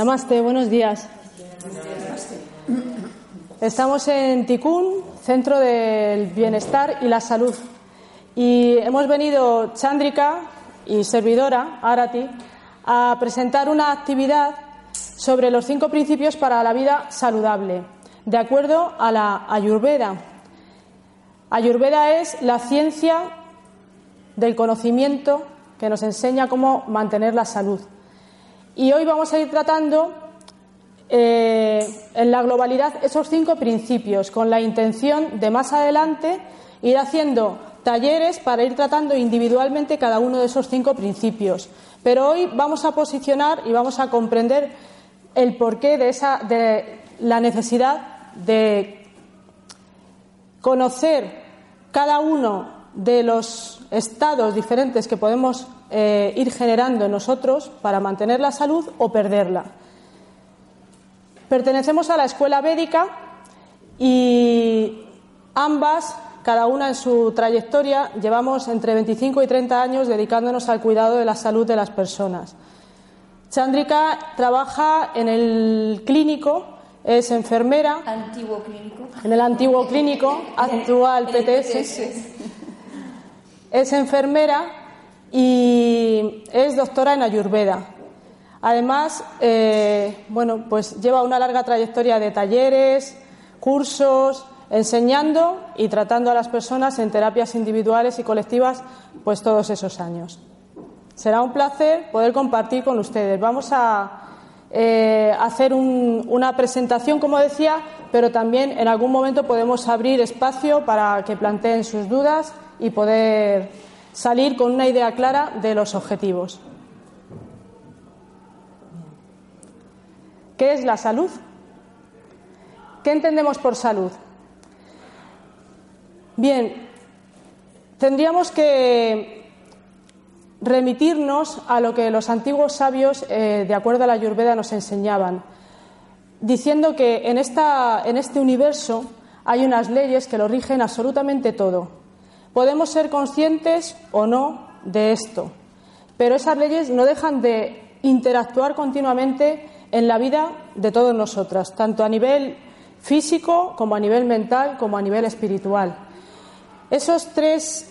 Namaste, buenos días. Estamos en Tikkun, Centro del Bienestar y la Salud. Y hemos venido Chandrika y servidora, Arati, a presentar una actividad sobre los cinco principios para la vida saludable, de acuerdo a la Ayurveda. Ayurveda es la ciencia del conocimiento que nos enseña cómo mantener la salud. Y hoy vamos a ir tratando eh, en la globalidad esos cinco principios, con la intención de más adelante ir haciendo talleres para ir tratando individualmente cada uno de esos cinco principios. Pero hoy vamos a posicionar y vamos a comprender el porqué de, esa, de la necesidad de conocer cada uno de los estados diferentes que podemos eh, ir generando en nosotros para mantener la salud o perderla. Pertenecemos a la escuela védica y ambas, cada una en su trayectoria, llevamos entre 25 y 30 años dedicándonos al cuidado de la salud de las personas. Chandrika trabaja en el clínico, es enfermera. Antiguo clínico. En el antiguo clínico, actual PTS. Es enfermera y es doctora en Ayurveda. Además, eh, bueno, pues lleva una larga trayectoria de talleres, cursos, enseñando y tratando a las personas en terapias individuales y colectivas, pues todos esos años. Será un placer poder compartir con ustedes. Vamos a eh, hacer una presentación, como decía, pero también en algún momento podemos abrir espacio para que planteen sus dudas y poder salir con una idea clara de los objetivos. ¿Qué es la salud? ¿Qué entendemos por salud? Bien, tendríamos que remitirnos a lo que los antiguos sabios, eh, de acuerdo a la Ayurveda, nos enseñaban, diciendo que en, esta, en este universo hay unas leyes que lo rigen absolutamente todo. Podemos ser conscientes o no de esto, pero esas leyes no dejan de interactuar continuamente en la vida de todas nosotras, tanto a nivel físico como a nivel mental como a nivel espiritual. Esos tres,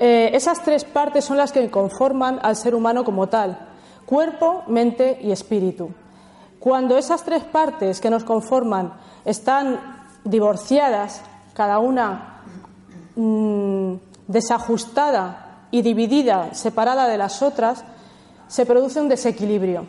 eh, esas tres partes son las que conforman al ser humano como tal, cuerpo, mente y espíritu. Cuando esas tres partes que nos conforman están divorciadas, cada una Mm, desajustada y dividida, separada de las otras, se produce un desequilibrio.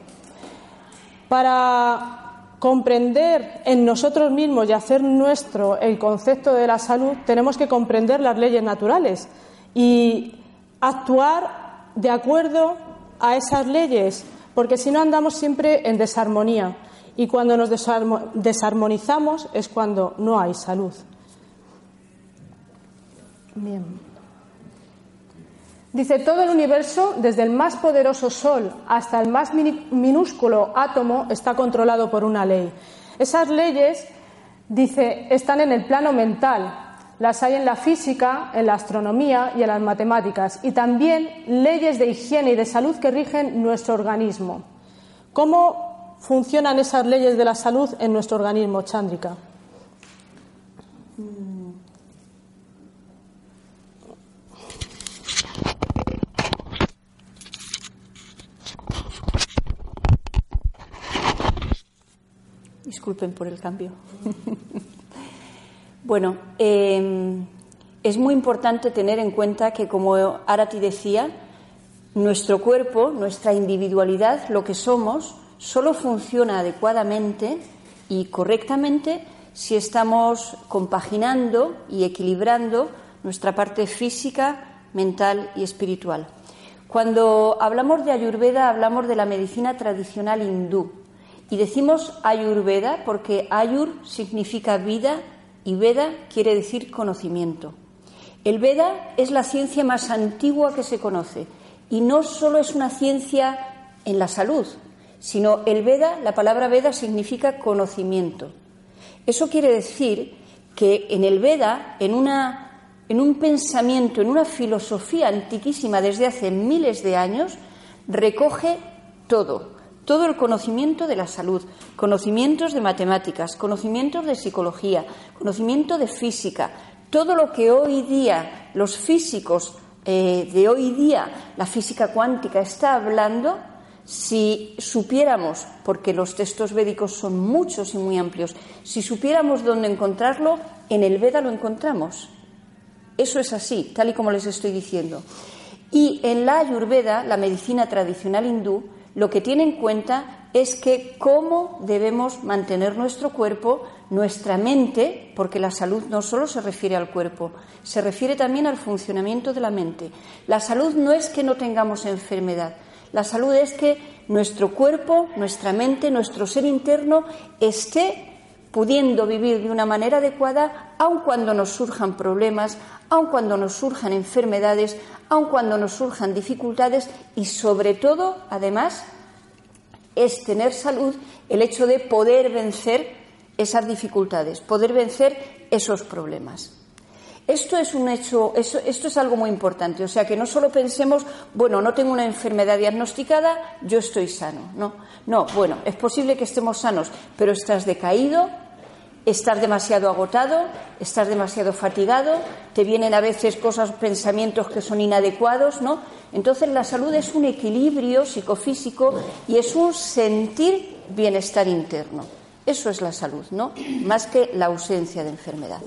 Para comprender en nosotros mismos y hacer nuestro el concepto de la salud, tenemos que comprender las leyes naturales y actuar de acuerdo a esas leyes, porque si no andamos siempre en desarmonía. Y cuando nos desarmonizamos es cuando no hay salud. Bien. Dice, todo el universo, desde el más poderoso Sol hasta el más minúsculo átomo, está controlado por una ley. Esas leyes, dice, están en el plano mental, Las hay en la física, en la astronomía y en las matemáticas, y también leyes de higiene y de salud que rigen nuestro organismo. ¿Cómo funcionan esas leyes de la salud en nuestro organismo, Chándrica? Disculpen por el cambio. bueno, em, es muy importante tener en cuenta que, como Arati decía, nuestro cuerpo, nuestra individualidad, lo que somos, solo funciona adecuadamente y correctamente si estamos compaginando y equilibrando nuestra parte física, mental y espiritual. Cuando hablamos de Ayurveda, hablamos de la medicina tradicional hindú, y decimos Ayurveda porque Ayur significa vida y Veda quiere decir conocimiento. El Veda es la ciencia más antigua que se conoce y no solo es una ciencia en la salud, sino el Veda, la palabra Veda significa conocimiento. Eso quiere decir que en el Veda, en, una, en un pensamiento, en una filosofía antiquísima desde hace miles de años, recoge todo, todo el conocimiento de la salud, conocimientos de matemáticas, conocimientos de psicología, conocimiento de física, todo lo que hoy día los físicos eh, de hoy día, la física cuántica está hablando, si supiéramos, porque los textos védicos son muchos y muy amplios, si supiéramos dónde encontrarlo, en el Veda lo encontramos. Eso es así, tal y como les estoy diciendo. Y en la Ayurveda, la medicina tradicional hindú, lo que tiene en cuenta es que cómo debemos mantener nuestro cuerpo, nuestra mente, porque la salud no solo se refiere al cuerpo, se refiere también al funcionamiento de la mente. La salud no es que no tengamos enfermedad, la salud es que nuestro cuerpo, nuestra mente, nuestro ser interno esté pudiendo vivir de una manera adecuada, aun cuando nos surjan problemas, aun cuando nos surjan enfermedades, aun cuando nos surjan dificultades y sobre todo, además, es tener salud el hecho de poder vencer esas dificultades, poder vencer esos problemas. Esto es un hecho, esto, es algo muy importante. O sea, que no solo pensemos, bueno, no tengo una enfermedad diagnosticada, yo estoy sano. No, no, bueno, es posible que estemos sanos, pero estás decaído, estás demasiado agotado, estás demasiado fatigado, te vienen a veces cosas, pensamientos que son inadecuados, ¿no? Entonces la salud es un equilibrio psicofísico y es un sentir bienestar interno. Eso es la salud, ¿no? Más que la ausencia de enfermedad.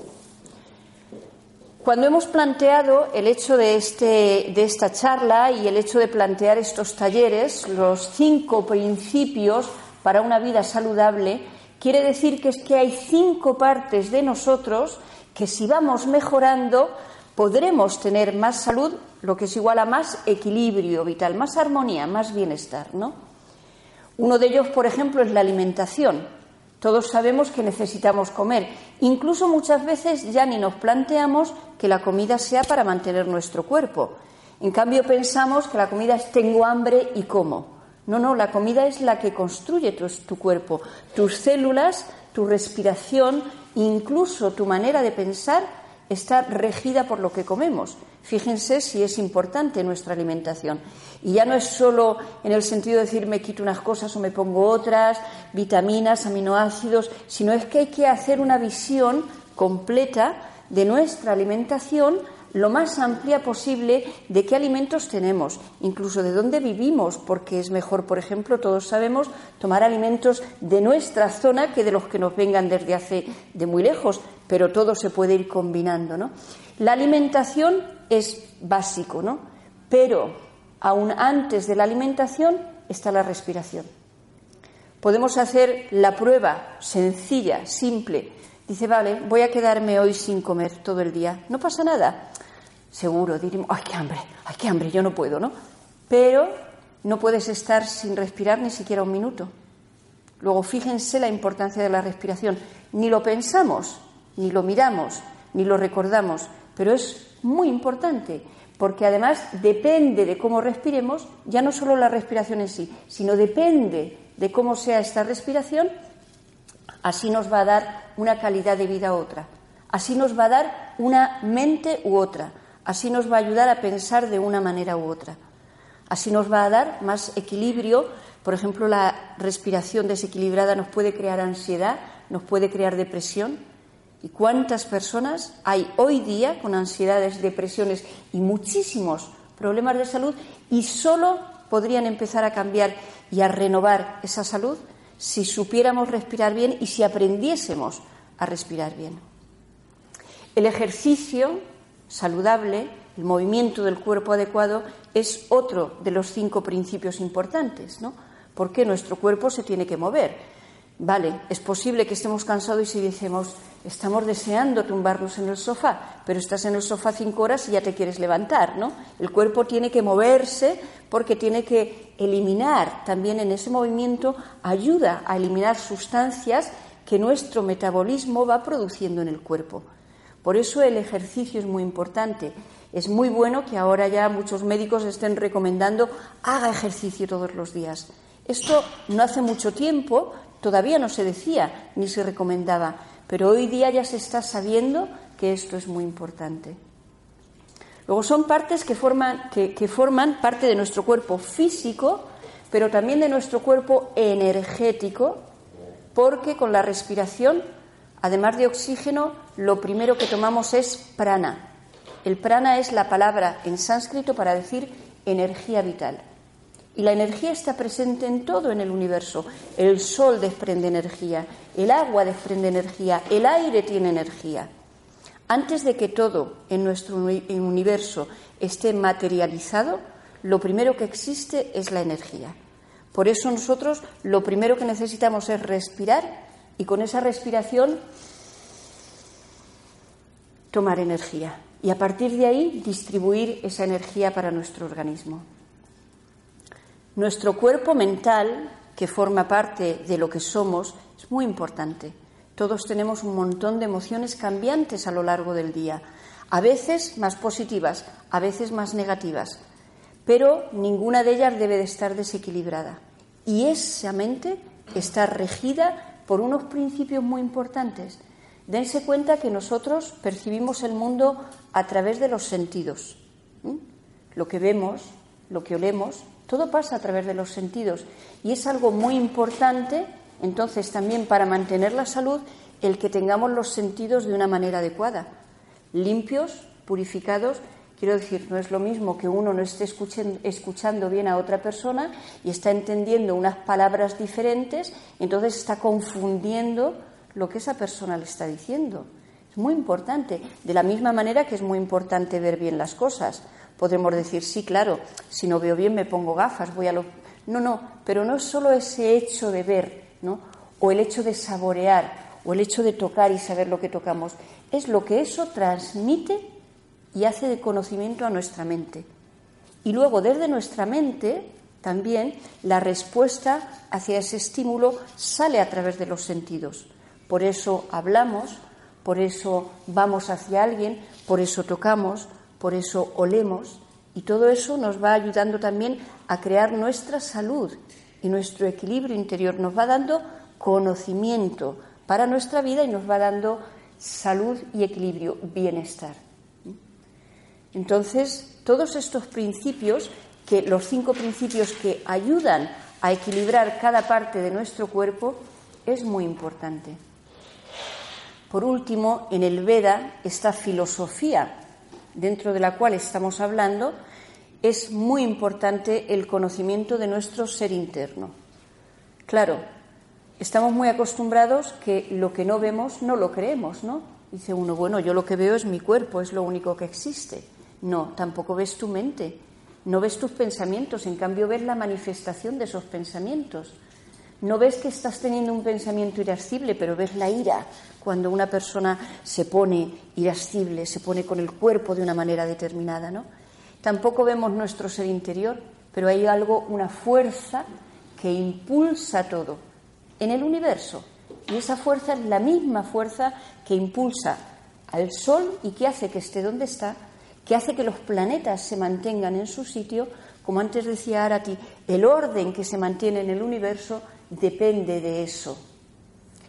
Cuando hemos planteado el hecho de, este, de esta charla y el hecho de plantear estos talleres, los cinco principios para una vida saludable, quiere decir que es que hay cinco partes de nosotros que si vamos mejorando podremos tener más salud, lo que es igual a más equilibrio vital, más armonía, más bienestar, ¿no? Uno de ellos, por ejemplo, es la alimentación. Todos sabemos que necesitamos comer. Incluso muchas veces ya ni nos planteamos que la comida sea para mantener nuestro cuerpo. En cambio pensamos que la comida es tengo hambre y como. No, no, la comida es la que construye tu, cuerpo. Tus células, tu respiración, incluso tu manera de pensar está regida por lo que comemos. Fíjense si es importante nuestra alimentación. Y ya no es solo en el sentido de decir me quito unas cosas o me pongo otras, vitaminas, aminoácidos, sino es que hay que hacer una visión completa de nuestra alimentación lo más amplia posible de qué alimentos tenemos, incluso de dónde vivimos, porque es mejor, por ejemplo, todos sabemos, tomar alimentos de nuestra zona que de los que nos vengan desde hace de muy lejos, pero todo se puede ir combinando, ¿no? La alimentación es básico, ¿no? Pero aún antes de la alimentación está la respiración. Podemos hacer la prueba sencilla, simple. Dice, vale, voy a quedarme hoy sin comer todo el día. No pasa nada. Seguro, diríamos, ay, qué hambre, ay, qué hambre, yo no puedo, ¿no? Pero no puedes estar sin respirar ni siquiera un minuto. Luego, fíjense la importancia de la respiración. Ni lo pensamos, ni lo miramos, ni lo recordamos, pero es muy importante, porque además depende de cómo respiremos, ya no solo la respiración en sí, sino depende de cómo sea esta respiración, así nos va a dar una calidad de vida a otra. Así nos va a dar una mente u otra. Así nos va a ayudar a pensar de una manera u otra. Así nos va a dar más equilibrio. Por ejemplo, la respiración desequilibrada nos puede crear ansiedad, nos puede crear depresión. ¿Y cuántas personas hay hoy día con ansiedades, depresiones y muchísimos problemas de salud y solo podrían empezar a cambiar y a renovar esa salud si supiéramos respirar bien y si aprendiésemos a respirar bien? El ejercicio saludable, el movimiento del cuerpo adecuado, es otro de los cinco principios importantes, ¿no? Porque nuestro cuerpo se tiene que mover. Vale, es posible que estemos cansados y si decimos, estamos deseando tumbarnos en el sofá, pero estás en el sofá cinco horas y ya te quieres levantar, ¿no? El cuerpo tiene que moverse porque tiene que eliminar, también en ese movimiento ayuda a eliminar sustancias que nuestro metabolismo va produciendo en el cuerpo. Por eso el ejercicio es muy importante. Es muy bueno que ahora ya muchos médicos estén recomendando haga ejercicio todos los días. Esto no hace mucho tiempo todavía no se decía ni se recomendaba, pero hoy día ya se está sabiendo que esto es muy importante. Luego son partes que forman, parte de nuestro cuerpo físico, pero también de nuestro cuerpo energético, porque con la respiración Además de oxígeno, lo primero que tomamos es prana. El prana es la palabra en sánscrito para decir energía vital. Y la energía está presente en todo en el universo. El sol desprende energía, el agua desprende energía, el aire tiene energía. Antes de que todo en nuestro universo esté materializado, lo primero que existe es la energía. Por eso nosotros lo primero que necesitamos es respirar y con esa respiración tomar energía y a partir de ahí distribuir esa energía para nuestro organismo. Nuestro cuerpo mental, que forma parte de lo que somos, es muy importante. Todos tenemos un montón de emociones cambiantes a lo largo del día, a veces más positivas, a veces más negativas, pero ninguna de ellas debe de estar desequilibrada. Y esa mente está regida por unos principios muy importantes. Dense cuenta que nosotros percibimos el mundo a través de los sentidos. Lo que vemos, lo que olemos, todo pasa a través de los sentidos. Y es algo muy importante, entonces, también para mantener la salud, el que tengamos los sentidos de una manera adecuada, limpios, purificados Quiero decir, no es lo mismo que uno no esté escuchando bien a otra persona y está entendiendo unas palabras diferentes, entonces está confundiendo lo que esa persona le está diciendo. Es muy importante. De la misma manera que es muy importante ver bien las cosas. Podemos decir, sí, claro, si no veo bien me pongo gafas, voy a lo. No, no, pero no es solo ese hecho de ver, ¿no? O el hecho de saborear, o el hecho de tocar y saber lo que tocamos. Es lo que eso transmite y hace de conocimiento a nuestra mente. Y luego desde nuestra mente también la respuesta hacia ese estímulo sale a través de los sentidos. Por eso hablamos, por eso vamos hacia alguien, por eso tocamos, por eso olemos y todo eso nos va ayudando también a crear nuestra salud y nuestro equilibrio interior, nos va dando conocimiento para nuestra vida y nos va dando salud y equilibrio, bienestar. Entonces, todos estos principios, que los cinco principios que ayudan a equilibrar cada parte de nuestro cuerpo, es muy importante. Por último, en el Veda, esta filosofía dentro de la cual estamos hablando, es muy importante el conocimiento de nuestro ser interno. Claro, estamos muy acostumbrados que lo que no vemos no lo creemos, ¿no? Dice uno, bueno, yo lo que veo es mi cuerpo, es lo único que existe. No, tampoco ves tu mente, no ves tus pensamientos, en cambio ves la manifestación de esos pensamientos. No ves que estás teniendo un pensamiento irascible, pero ves la ira cuando una persona se pone irascible, se pone con el cuerpo de una manera determinada, ¿no? Tampoco vemos nuestro ser interior, pero hay algo, una fuerza que impulsa todo en el universo. Y esa fuerza es la misma fuerza que impulsa al Sol y que hace que esté donde está que hace que los planetas se mantengan en su sitio, como antes decía Arati, el orden que se mantiene en el universo depende de eso.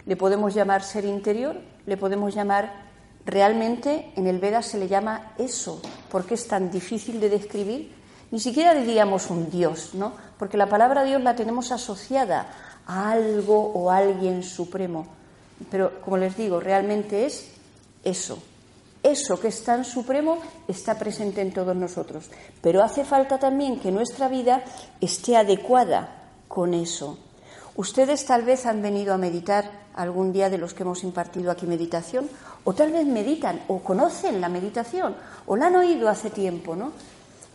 Le podemos llamar ser interior, le podemos llamar Realmente en el Veda se le llama eso, porque es tan difícil de describir. Ni siquiera diríamos un Dios, ¿no? Porque la palabra Dios la tenemos asociada a algo o alguien supremo. Pero, como les digo, realmente es eso. Eso que es tan supremo está presente en todos nosotros. Pero hace falta también que nuestra vida esté adecuada con eso. Ustedes tal vez han venido a meditar algún día de los que hemos impartido aquí meditación, o tal vez meditan o conocen la meditación, o la han oído hace tiempo, ¿no?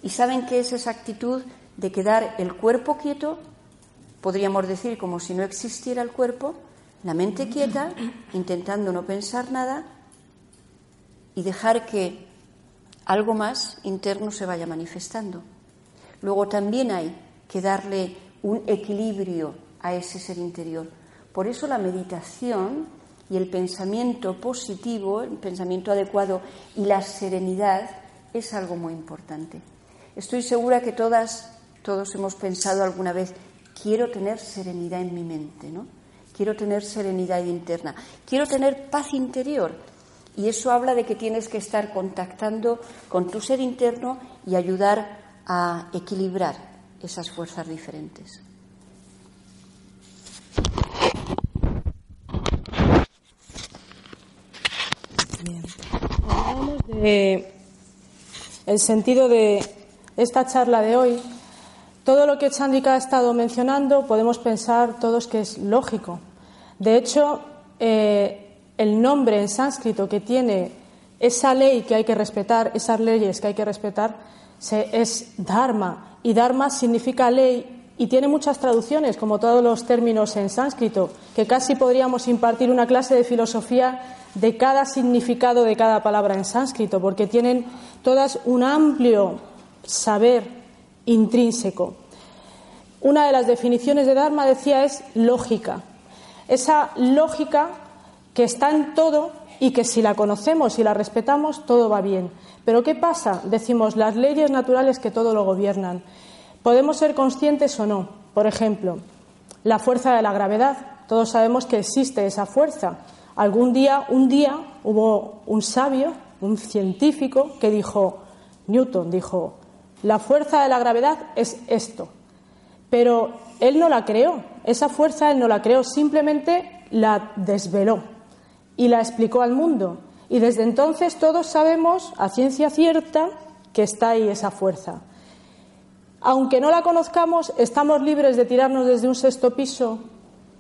Y saben que es esa actitud de quedar el cuerpo quieto, podríamos decir como si no existiera el cuerpo, la mente quieta, intentando no pensar nada y dejar que algo más interno se vaya manifestando. Luego también hay que darle un equilibrio a ese ser interior. Por eso la meditación y el pensamiento positivo, el pensamiento adecuado y la serenidad es algo muy importante. Estoy segura que todas, todos hemos pensado alguna vez, quiero tener serenidad en mi mente, ¿no? Quiero tener serenidad interna, quiero tener paz interior. Y eso habla de que tienes que estar contactando con tu ser interno y ayudar a equilibrar esas fuerzas diferentes. Hablamos de el sentido de esta charla de hoy. Todo lo que Chandrika ha estado mencionando podemos pensar todos que es lógico. De hecho, eh, el nombre en sánscrito que tiene esa ley que hay que respetar, esas leyes que hay que respetar, es Dharma. Y Dharma significa ley y tiene muchas traducciones, como todos los términos en sánscrito, que casi podríamos impartir una clase de filosofía de cada significado de cada palabra en sánscrito, porque tienen todas un amplio saber intrínseco. Una de las definiciones de Dharma, decía, es lógica. Esa lógica que está en todo y que si la conocemos y la respetamos, todo va bien. Pero ¿qué pasa? Decimos las leyes naturales que todo lo gobiernan. Podemos ser conscientes o no. Por ejemplo, la fuerza de la gravedad. Todos sabemos que existe esa fuerza. Algún día, un día, hubo un sabio, un científico, que dijo, Newton dijo, la fuerza de la gravedad es esto. Pero él no la creó, esa fuerza él no la creó, simplemente la desveló y la explicó al mundo. Y desde entonces todos sabemos a ciencia cierta que está ahí esa fuerza. Aunque no la conozcamos, ¿estamos libres de tirarnos desde un sexto piso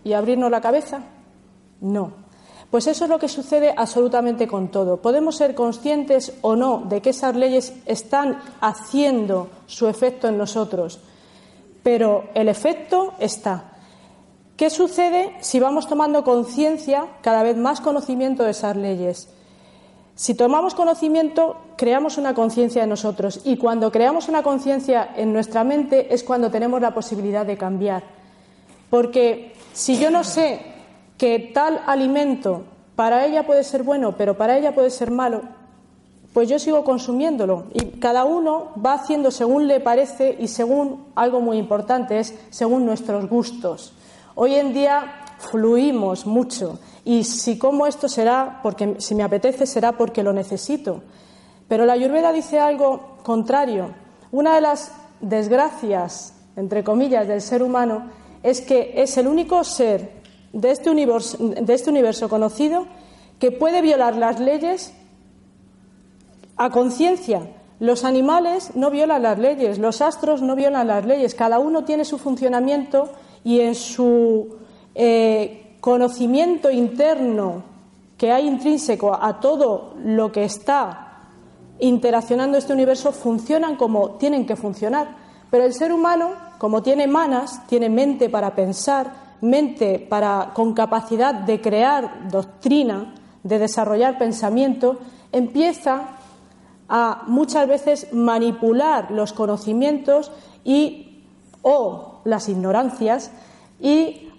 y abrirnos la cabeza? No. Pues eso es lo que sucede absolutamente con todo. Podemos ser conscientes o no de que esas leyes están haciendo su efecto en nosotros, pero el efecto está. ¿Qué sucede si vamos tomando conciencia, cada vez más conocimiento de esas leyes? Si tomamos conocimiento, creamos una conciencia en nosotros y cuando creamos una conciencia en nuestra mente es cuando tenemos la posibilidad de cambiar. Porque si yo no sé que tal alimento para ella puede ser bueno, pero para ella puede ser malo, pues yo sigo consumiéndolo y cada uno va haciendo según le parece y según algo muy importante es según nuestros gustos. Hoy en día fluimos mucho y si como esto será porque si me apetece será porque lo necesito. Pero la Ayurveda dice algo contrario. Una de las desgracias, entre comillas, del ser humano es que es el único ser de este universo, de este universo conocido que puede violar las leyes a conciencia. Los animales no violan las leyes, los astros no violan las leyes, cada uno tiene su funcionamiento y en su eh, conocimiento interno que hay intrínseco a todo lo que está interaccionando este universo funcionan como tienen que funcionar. Pero el ser humano, como tiene manas, tiene mente para pensar, mente para con capacidad de crear doctrina, de desarrollar pensamiento, empieza a muchas veces manipular los conocimientos y o las ignorancias y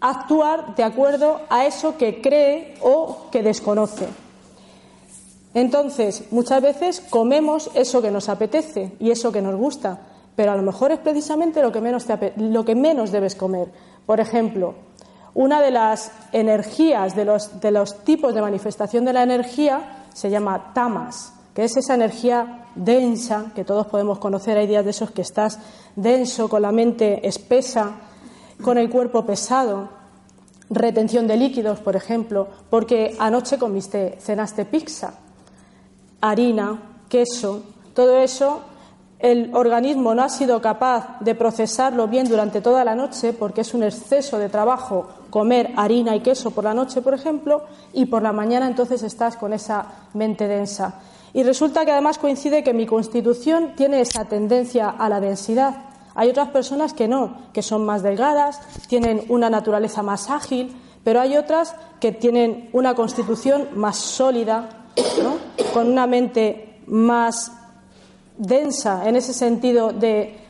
actuar de acuerdo a eso que cree o que desconoce. Entonces, muchas veces comemos eso que nos apetece y eso que nos gusta, pero a lo mejor es precisamente lo que menos, debes comer. Por ejemplo, una de las energías, de los, de los tipos de manifestación de la energía, se llama tamas, que es esa energía densa que todos podemos conocer. Hay días de esos que estás denso, con la mente espesa, con el cuerpo pesado, retención de líquidos, por ejemplo, porque anoche comiste, cenaste pizza, harina, queso, todo eso el organismo no ha sido capaz de procesarlo bien durante toda la noche porque es un exceso de trabajo comer harina y queso por la noche, por ejemplo, y por la mañana entonces estás con esa mente densa. Y resulta que además coincide que mi constitución tiene esa tendencia a la densidad. Hay otras personas que no, que son más delgadas, tienen una naturaleza más ágil, pero hay otras que tienen una constitución más sólida, con una mente más densa en ese sentido de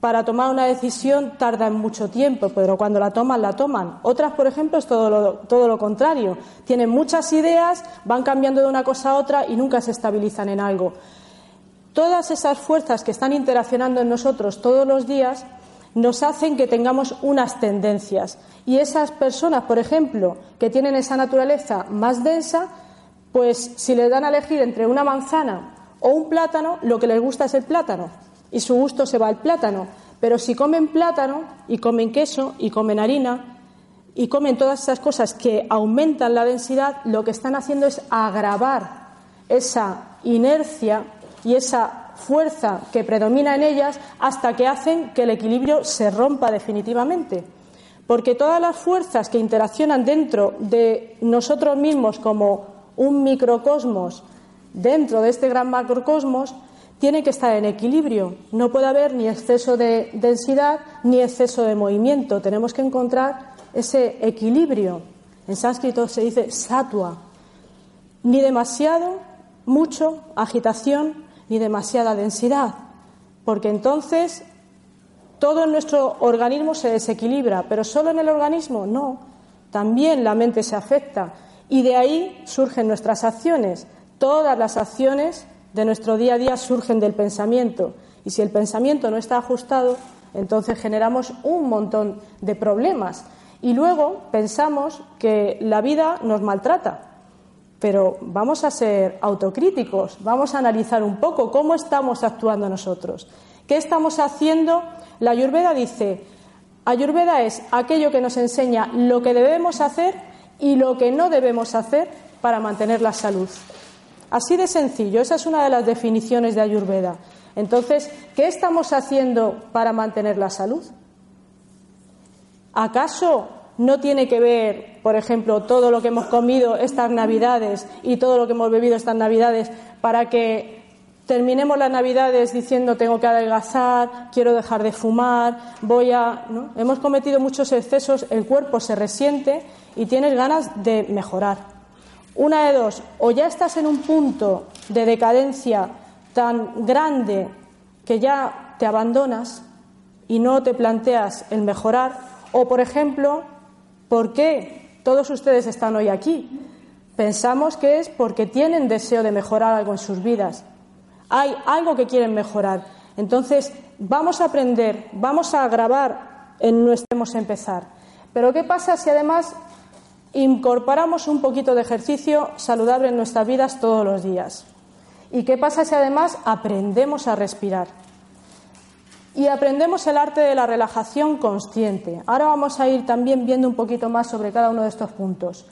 para tomar una decisión tardan mucho tiempo, pero cuando la toman, la toman. Otras, por ejemplo, es todo lo, todo lo contrario. Tienen muchas ideas, van cambiando de una cosa a otra y nunca se estabilizan en algo. Todas esas fuerzas que están interaccionando en nosotros todos los días nos hacen que tengamos unas tendencias. Y esas personas, por ejemplo, que tienen esa naturaleza más densa, pues si les dan a elegir entre una manzana o un plátano, lo que les gusta es el plátano y su gusto se va al plátano. Pero si comen plátano y comen queso y comen harina y comen todas esas cosas que aumentan la densidad, lo que están haciendo es agravar esa inercia y esa fuerza que predomina en ellas hasta que hacen que el equilibrio se rompa definitivamente. Porque todas las fuerzas que interaccionan dentro de nosotros mismos como un microcosmos dentro de este gran macrocosmos tiene que estar en equilibrio. No puede haber ni exceso de densidad ni exceso de movimiento. Tenemos que encontrar ese equilibrio. En sánscrito se dice satua. Ni demasiado, mucho, agitación, ni demasiada densidad. Porque entonces todo en nuestro organismo se desequilibra. Pero solo en el organismo, no. También la mente se afecta. Y de ahí surgen nuestras acciones. Todas las acciones de nuestro día a día surgen del pensamiento y si el pensamiento no está ajustado, entonces generamos un montón de problemas y luego pensamos que la vida nos maltrata. Pero vamos a ser autocríticos, vamos a analizar un poco cómo estamos actuando nosotros. ¿Qué estamos haciendo? La Ayurveda dice, Ayurveda es aquello que nos enseña lo que debemos hacer y lo que no debemos hacer para mantener la salud. Así de sencillo, esa es una de las definiciones de Ayurveda. Entonces, ¿qué estamos haciendo para mantener la salud? ¿Acaso no tiene que ver, por ejemplo, todo lo que hemos comido estas Navidades y todo lo que hemos bebido estas Navidades para que terminemos las Navidades diciendo tengo que adelgazar, quiero dejar de fumar, voy a. Hemos cometido muchos excesos, el cuerpo se resiente y tienes ganas de mejorar. Una de dos, o ya estás en un punto de decadencia tan grande que ya te abandonas y no te planteas el mejorar, o por ejemplo, ¿por qué todos ustedes están hoy aquí? Pensamos que es porque tienen deseo de mejorar algo en sus vidas. Hay algo que quieren mejorar. Entonces, vamos a aprender, vamos a grabar en nuestro empezar. Pero ¿qué pasa si además incorporamos un poquito de ejercicio saludable en nuestras vidas todos los días. ¿Y qué pasa si además aprendemos a respirar? Y aprendemos el arte de la relajación consciente. Ahora vamos a ir también viendo un poquito más sobre cada uno de estos puntos.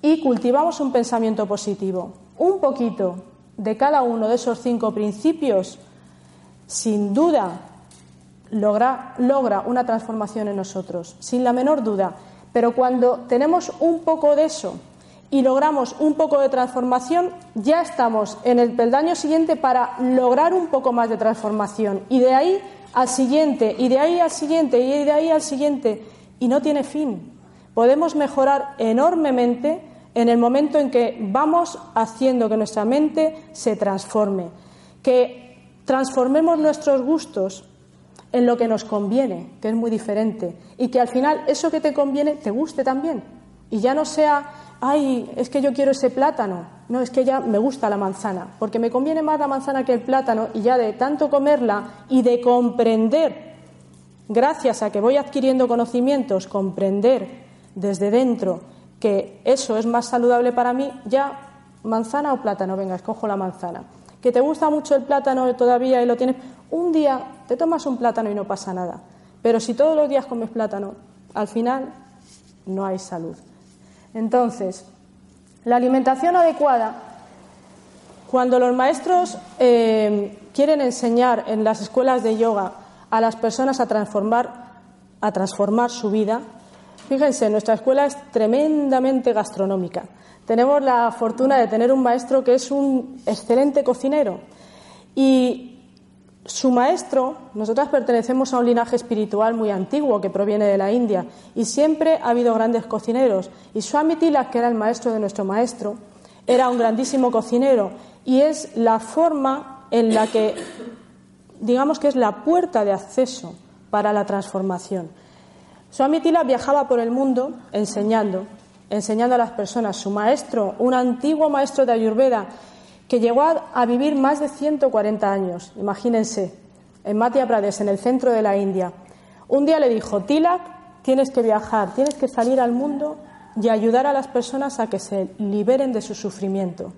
Y cultivamos un pensamiento positivo. Un poquito de cada uno de esos cinco principios, sin duda, logra, logra una transformación en nosotros, sin la menor duda. Pero cuando tenemos un poco de eso y logramos un poco de transformación, ya estamos en el peldaño siguiente para lograr un poco más de transformación. Y de ahí al siguiente, y de ahí al siguiente, y de ahí al siguiente. Y no tiene fin. Podemos mejorar enormemente en el momento en que vamos haciendo que nuestra mente se transforme, que transformemos nuestros gustos en lo que nos conviene, que es muy diferente, y que al final eso que te conviene te guste también. Y ya no sea, ay, es que yo quiero ese plátano, no, es que ya me gusta la manzana, porque me conviene más la manzana que el plátano, y ya de tanto comerla y de comprender, gracias a que voy adquiriendo conocimientos, comprender desde dentro que eso es más saludable para mí, ya ¿manzana o plátano? Venga, escojo la manzana. ¿Que te gusta mucho el plátano todavía y lo tienes? Un día te tomas un plátano y no pasa nada. Pero si todos los días comes plátano, al final no hay salud. Entonces, la alimentación adecuada, cuando los maestros eh, quieren enseñar en las escuelas de yoga a las personas a transformar, a transformar su vida, fíjense, nuestra escuela es tremendamente gastronómica. Tenemos la fortuna de tener un maestro que es un excelente cocinero y su maestro, nosotras pertenecemos a un linaje espiritual muy antiguo que proviene de la India y siempre ha habido grandes cocineros. Y Swami Tilak, que era el maestro de nuestro maestro, era un grandísimo cocinero y es la forma en la que, digamos que es la puerta de acceso para la transformación. Swami Tilak viajaba por el mundo enseñando, enseñando a las personas. Su maestro, un antiguo maestro de Ayurveda, que llegó a, vivir más de 140 años, imagínense, en Madhya Pradesh, en el centro de la India. Un día le dijo, Tilak, tienes que viajar, tienes que salir al mundo y ayudar a las personas a que se liberen de su sufrimiento.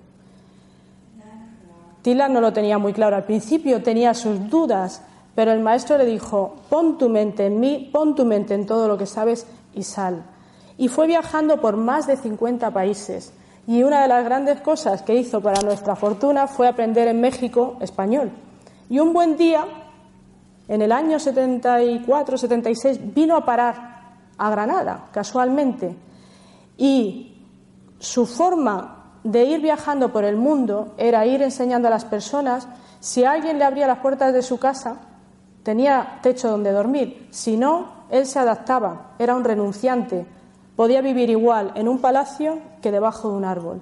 Tilak no lo tenía muy claro. Al principio tenía sus dudas, pero el maestro le dijo, pon tu mente en mí, pon tu mente en todo lo que sabes y sal. Y fue viajando por más de 50 países. Y una de las grandes cosas que hizo para nuestra fortuna fue aprender en México español. Y un buen día, en el año 74-76, vino a parar a Granada, casualmente. Y su forma de ir viajando por el mundo era ir enseñando a las personas, si alguien le abría las puertas de su casa, tenía techo donde dormir. Si no, él se adaptaba, era un renunciante, podía vivir igual en un palacio que debajo de un árbol.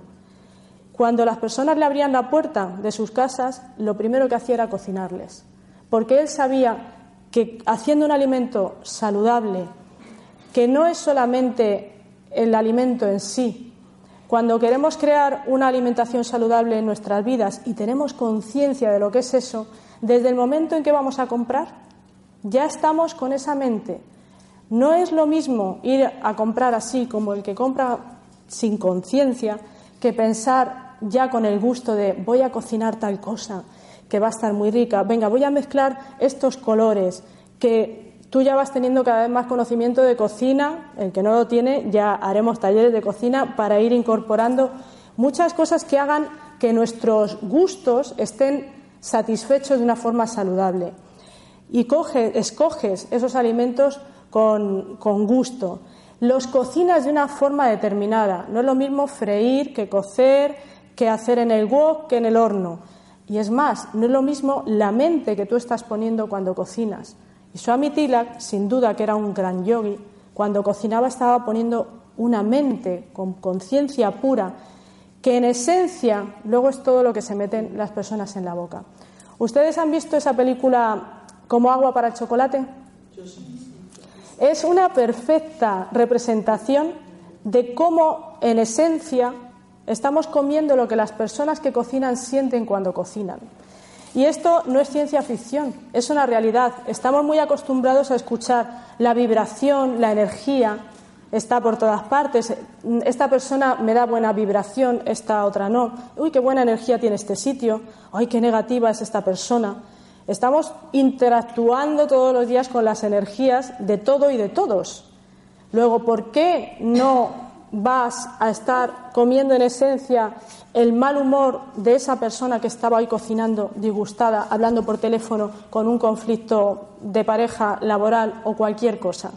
Cuando las personas le abrían la puerta de sus casas, lo primero que hacía era cocinarles, porque él sabía que haciendo un alimento saludable, que no es solamente el alimento en sí, cuando queremos crear una alimentación saludable en nuestras vidas y tenemos conciencia de lo que es eso, desde el momento en que vamos a comprar, ya estamos con esa mente. No es lo mismo ir a comprar así como el que compra sin conciencia que pensar ya con el gusto de voy a cocinar tal cosa que va a estar muy rica, venga, voy a mezclar estos colores, que tú ya vas teniendo cada vez más conocimiento de cocina, el que no lo tiene ya haremos talleres de cocina para ir incorporando muchas cosas que hagan que nuestros gustos estén satisfechos de una forma saludable. Y coge, escoges esos alimentos con, gusto. Los cocinas de una forma determinada. No es lo mismo freír que cocer, que hacer en el wok, que en el horno. Y es más, no es lo mismo la mente que tú estás poniendo cuando cocinas. Y Swami Tilak, sin duda que era un gran yogi, cuando cocinaba estaba poniendo una mente con conciencia pura, que en esencia luego es todo lo que se meten las personas en la boca. ¿Ustedes han visto esa película como agua para el chocolate? Es una perfecta representación de cómo, en esencia, estamos comiendo lo que las personas que cocinan sienten cuando cocinan. Y esto no es ciencia ficción, es una realidad. Estamos muy acostumbrados a escuchar la vibración, la energía, está por todas partes. Esta persona me da buena vibración, esta otra no. Uy, qué buena energía tiene este sitio. Ay, qué negativa es esta persona. Estamos interactuando todos los días con las energías de todo y de todos. Luego, ¿por qué no vas a estar comiendo en esencia el mal humor de esa persona que estaba hoy cocinando disgustada, hablando por teléfono con un conflicto de pareja laboral o cualquier cosa?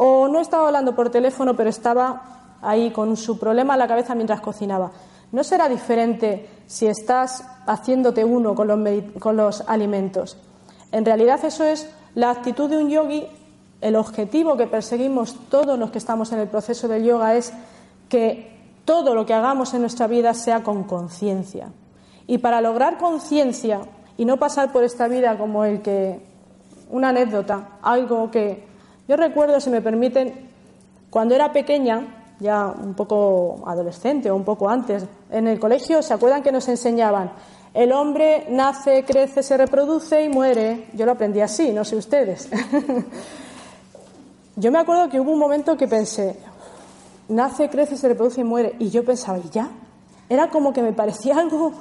O no estaba hablando por teléfono, pero estaba ahí con su problema en la cabeza mientras cocinaba. ¿No será diferente si estás haciéndote uno con los, alimentos? En realidad eso es la actitud de un yogi. El objetivo que perseguimos todos los que estamos en el proceso del yoga es que todo lo que hagamos en nuestra vida sea con conciencia. Y para lograr conciencia y no pasar por esta vida como el que una anécdota, algo que yo recuerdo, si me permiten, cuando era pequeña, ya un poco adolescente o un poco antes, en el colegio, ¿se acuerdan que nos enseñaban? El hombre nace, crece, se reproduce y muere. Yo lo aprendí así, no sé ustedes. yo me acuerdo que hubo un momento que pensé, nace, crece, se reproduce y muere. Y yo pensaba, ¿y ya? Era como que me parecía algo...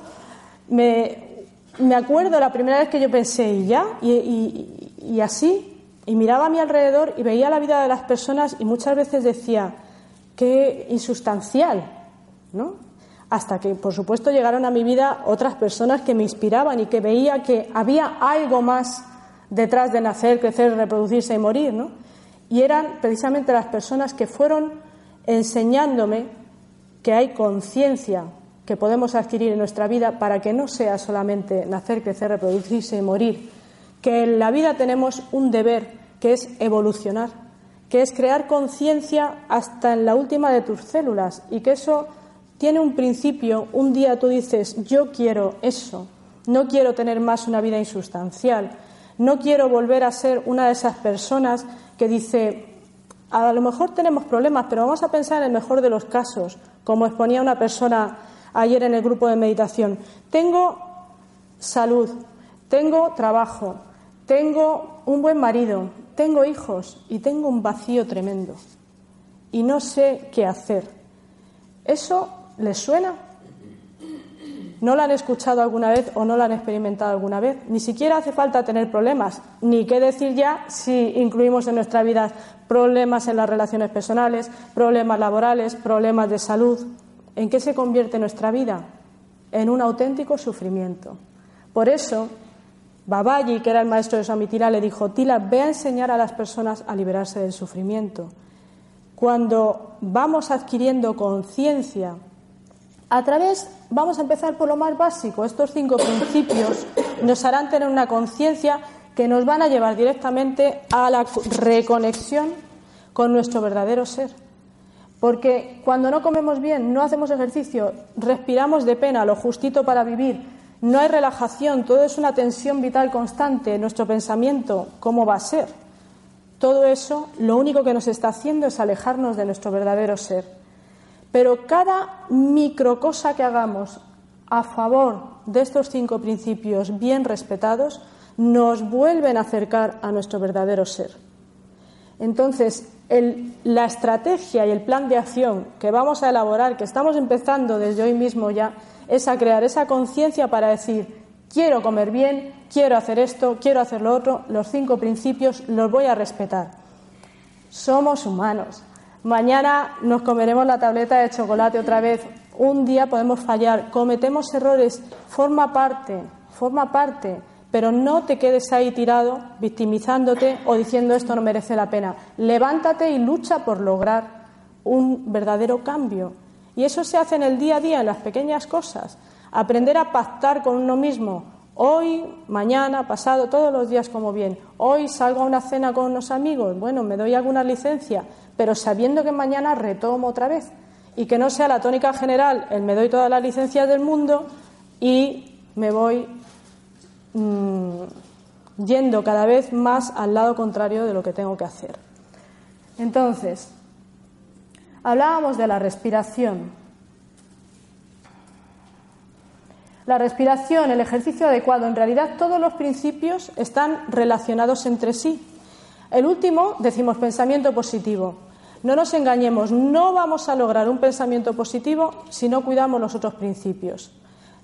Me, me acuerdo la primera vez que yo pensé, y ya, y, y así, y miraba a mi alrededor y veía la vida de las personas y muchas veces decía, qué insustancial, ¿no? Hasta que, por supuesto, llegaron a mi vida otras personas que me inspiraban y que veía que había algo más detrás de nacer, crecer, reproducirse y morir, ¿no? Y eran precisamente las personas que fueron enseñándome que hay conciencia que podemos adquirir en nuestra vida para que no sea solamente nacer, crecer, reproducirse y morir, que en la vida tenemos un deber que es evolucionar, que es crear conciencia hasta en la última de tus células y que eso tiene un principio. Un día tú dices, yo quiero eso, no quiero tener más una vida insustancial, no quiero volver a ser una de esas personas que dice, a lo mejor tenemos problemas, pero vamos a pensar en el mejor de los casos, como exponía una persona ayer en el grupo de meditación. Tengo salud, tengo trabajo, tengo un buen marido, tengo hijos y tengo un vacío tremendo y no sé qué hacer. ¿Eso les suena? ¿No lo han escuchado alguna vez o no lo han experimentado alguna vez? Ni siquiera hace falta tener problemas, ni qué decir ya si incluimos en nuestra vida problemas en las relaciones personales, problemas laborales, problemas de salud. ¿En qué se convierte nuestra vida? En un auténtico sufrimiento. Por eso, Babaji, que era el maestro de Samitila, le dijo, Tila, ve a enseñar a las personas a liberarse del sufrimiento. Cuando vamos adquiriendo conciencia, a través, vamos a empezar por lo más básico, estos cinco principios nos harán tener una conciencia que nos van a llevar directamente a la reconexión con nuestro verdadero ser. Porque cuando no comemos bien, no hacemos ejercicio, respiramos de pena, lo justito para vivir, no hay relajación, todo es una tensión vital constante. Nuestro pensamiento, ¿cómo va a ser? Todo eso lo único que nos está haciendo es alejarnos de nuestro verdadero ser. Pero cada micro cosa que hagamos a favor de estos cinco principios bien respetados nos vuelven a acercar a nuestro verdadero ser. Entonces, la estrategia y el plan de acción que vamos a elaborar, que estamos empezando desde hoy mismo ya, es a crear esa conciencia para decir, quiero comer bien, quiero hacer esto, quiero hacer lo otro, los cinco principios los voy a respetar. Somos humanos. Mañana nos comeremos la tableta de chocolate otra vez. Un día podemos fallar, cometemos errores, forma parte, forma parte, pero no te quedes ahí tirado victimizándote o diciendo esto no merece la pena. Levántate y lucha por lograr un verdadero cambio y eso se hace en el día a día, en las pequeñas cosas. Aprender a pactar con uno mismo. Hoy, mañana, pasado, todos los días como bien. Hoy salgo a una cena con unos amigos. Bueno, me doy alguna licencia, pero sabiendo que mañana retomo otra vez. Y que no sea la tónica general, el me doy todas las licencias del mundo y me voy mm, yendo cada vez más al lado contrario de lo que tengo que hacer. Entonces, Hablábamos de la respiración. La respiración, el ejercicio adecuado, en realidad todos los principios están relacionados entre sí. El último, decimos pensamiento positivo. No nos engañemos, no vamos a lograr un pensamiento positivo si no cuidamos los otros principios.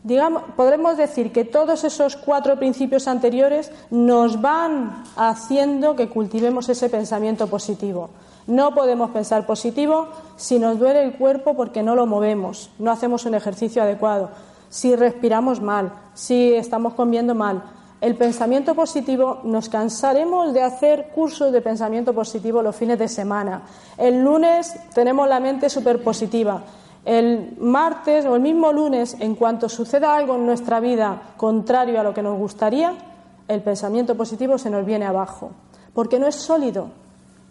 Digamos, podremos decir que todos esos cuatro principios anteriores nos van haciendo que cultivemos ese pensamiento positivo. No podemos pensar positivo si nos duele el cuerpo porque no lo movemos, no hacemos un ejercicio adecuado, si respiramos mal, si estamos comiendo mal. El pensamiento positivo nos cansaremos de hacer cursos de pensamiento positivo los fines de semana. El lunes tenemos la mente súper positiva. El martes o el mismo lunes, en cuanto suceda algo en nuestra vida contrario a lo que nos gustaría, el pensamiento positivo se nos viene abajo, porque no es sólido,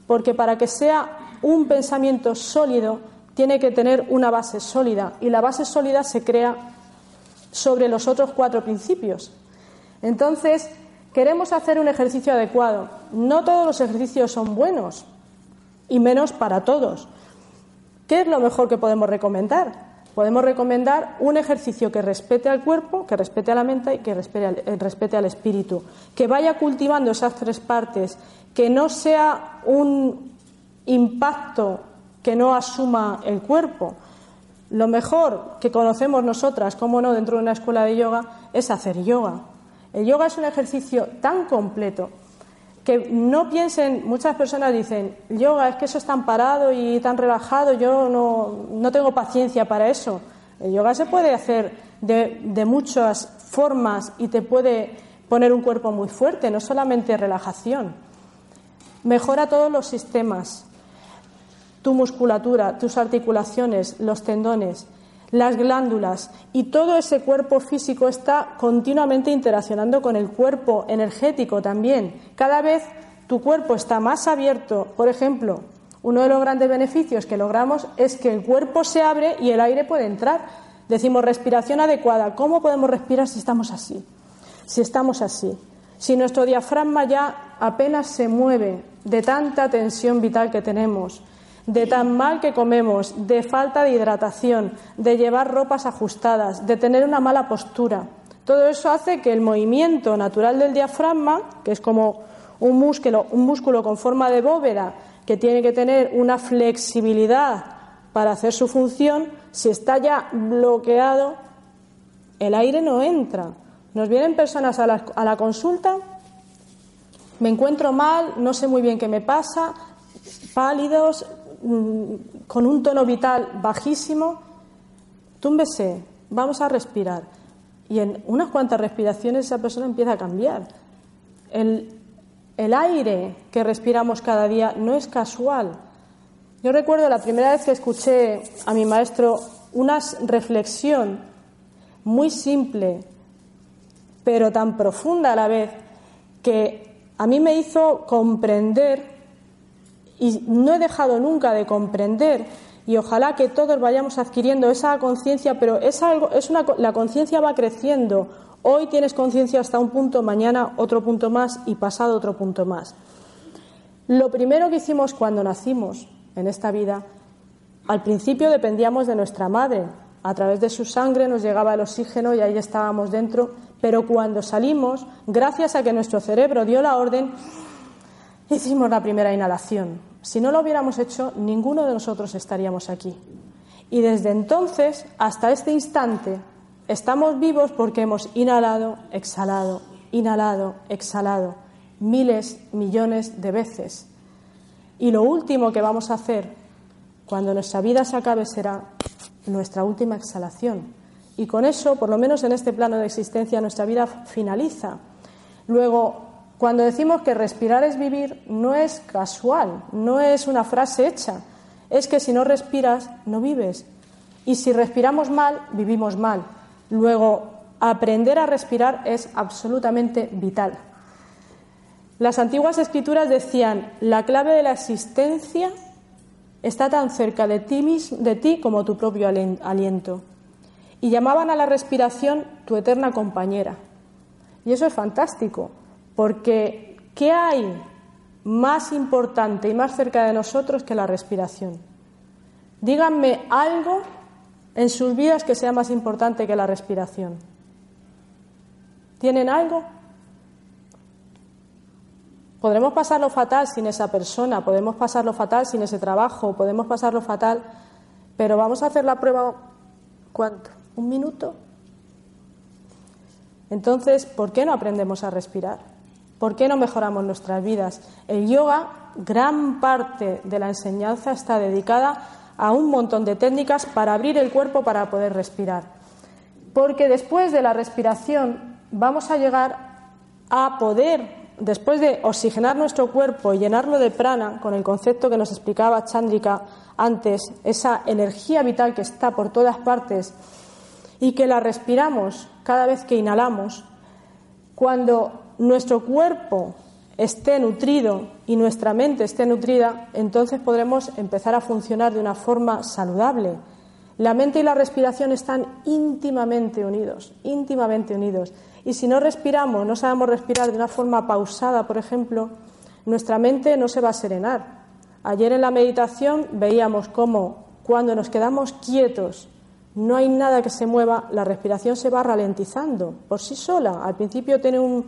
porque para que sea un pensamiento sólido tiene que tener una base sólida y la base sólida se crea sobre los otros cuatro principios. Entonces, queremos hacer un ejercicio adecuado. No todos los ejercicios son buenos y menos para todos. ¿Qué es lo mejor que podemos recomendar? Podemos recomendar un ejercicio que respete al cuerpo, que respete a la mente y que respete al, respete al espíritu, que vaya cultivando esas tres partes que no sea un impacto que no asuma el cuerpo. Lo mejor que conocemos nosotras, como no, dentro de una escuela de yoga, es hacer yoga. El yoga es un ejercicio tan completo que no piensen, muchas personas dicen, yoga, es que eso es tan parado y tan relajado, yo no, no tengo paciencia para eso. El yoga se puede hacer de, de, muchas formas y te puede poner un cuerpo muy fuerte, no solamente relajación. Mejora todos los sistemas, tu musculatura, tus articulaciones, los tendones, las glándulas y todo ese cuerpo físico está continuamente interaccionando con el cuerpo energético también. Cada vez tu cuerpo está más abierto. Por ejemplo, uno de los grandes beneficios que logramos es que el cuerpo se abre y el aire puede entrar. Decimos respiración adecuada. ¿Cómo podemos respirar si estamos así? Si estamos así. Si nuestro diafragma ya apenas se mueve de tanta tensión vital que tenemos, de tan mal que comemos, de falta de hidratación, de llevar ropas ajustadas, de tener una mala postura. Todo eso hace que el movimiento natural del diafragma, que es como un músculo, un músculo con forma de bóveda, que tiene que tener una flexibilidad para hacer su función, si está ya bloqueado, el aire no entra. Nos vienen personas a a la consulta, me encuentro mal, no sé muy bien qué me pasa, pálidos, Mm, con un tono vital bajísimo, túmbese, vamos a respirar. Y en unas cuantas respiraciones esa persona empieza a cambiar. El, el aire que respiramos cada día no es casual. Yo recuerdo la primera vez que escuché a mi maestro una reflexión muy simple, pero tan profunda a la vez, que a mí me hizo comprender y no he dejado nunca de comprender y ojalá que todos vayamos adquiriendo esa conciencia, pero es algo, es una, la conciencia va creciendo. Hoy tienes conciencia hasta un punto, mañana otro punto más y pasado otro punto más. Lo primero que hicimos cuando nacimos en esta vida, al principio dependíamos de nuestra madre. A través de su sangre nos llegaba el oxígeno y ahí estábamos dentro, pero cuando salimos, gracias a que nuestro cerebro dio la orden, hicimos la primera inhalación. Si no lo hubiéramos hecho, ninguno de nosotros estaríamos aquí. Y desde entonces hasta este instante estamos vivos porque hemos inhalado, exhalado, inhalado, exhalado miles, millones de veces. Y lo último que vamos a hacer cuando nuestra vida se acabe será nuestra última exhalación. Y con eso, por lo menos en este plano de existencia, nuestra vida finaliza. Luego, cuando decimos que respirar es vivir, no es casual, no es una frase hecha. Es que si no respiras, no vives. Y si respiramos mal, vivimos mal. Luego, aprender a respirar es absolutamente vital. Las antiguas escrituras decían, la clave de la existencia está tan cerca de ti, de ti como tu propio aliento. Y llamaban a la respiración tu eterna compañera. Y eso es fantástico, porque, ¿qué hay más importante y más cerca de nosotros que la respiración? Díganme algo en sus vidas que sea más importante que la respiración. ¿Tienen algo? Podremos pasarlo fatal sin esa persona, podemos pasarlo fatal sin ese trabajo, podemos pasarlo fatal, pero vamos a hacer la prueba ¿cuánto? ¿Un minuto? Entonces, ¿por qué no aprendemos a respirar? ¿Por qué no mejoramos nuestras vidas? El yoga, gran parte de la enseñanza está dedicada a un montón de técnicas para abrir el cuerpo para poder respirar. Porque después de la respiración vamos a llegar a poder, después de oxigenar nuestro cuerpo y llenarlo de prana, con el concepto que nos explicaba Chandrika antes, esa energía vital que está por todas partes y que la respiramos cada vez que inhalamos, cuando nuestro cuerpo esté nutrido y nuestra mente esté nutrida, entonces podremos empezar a funcionar de una forma saludable. La mente y la respiración están íntimamente unidos, íntimamente unidos. Y si no respiramos, no sabemos respirar de una forma pausada, por ejemplo, nuestra mente no se va a serenar. Ayer en la meditación veíamos cómo cuando nos quedamos quietos, no hay nada que se mueva, la respiración se va ralentizando por sí sola. Al principio tiene un,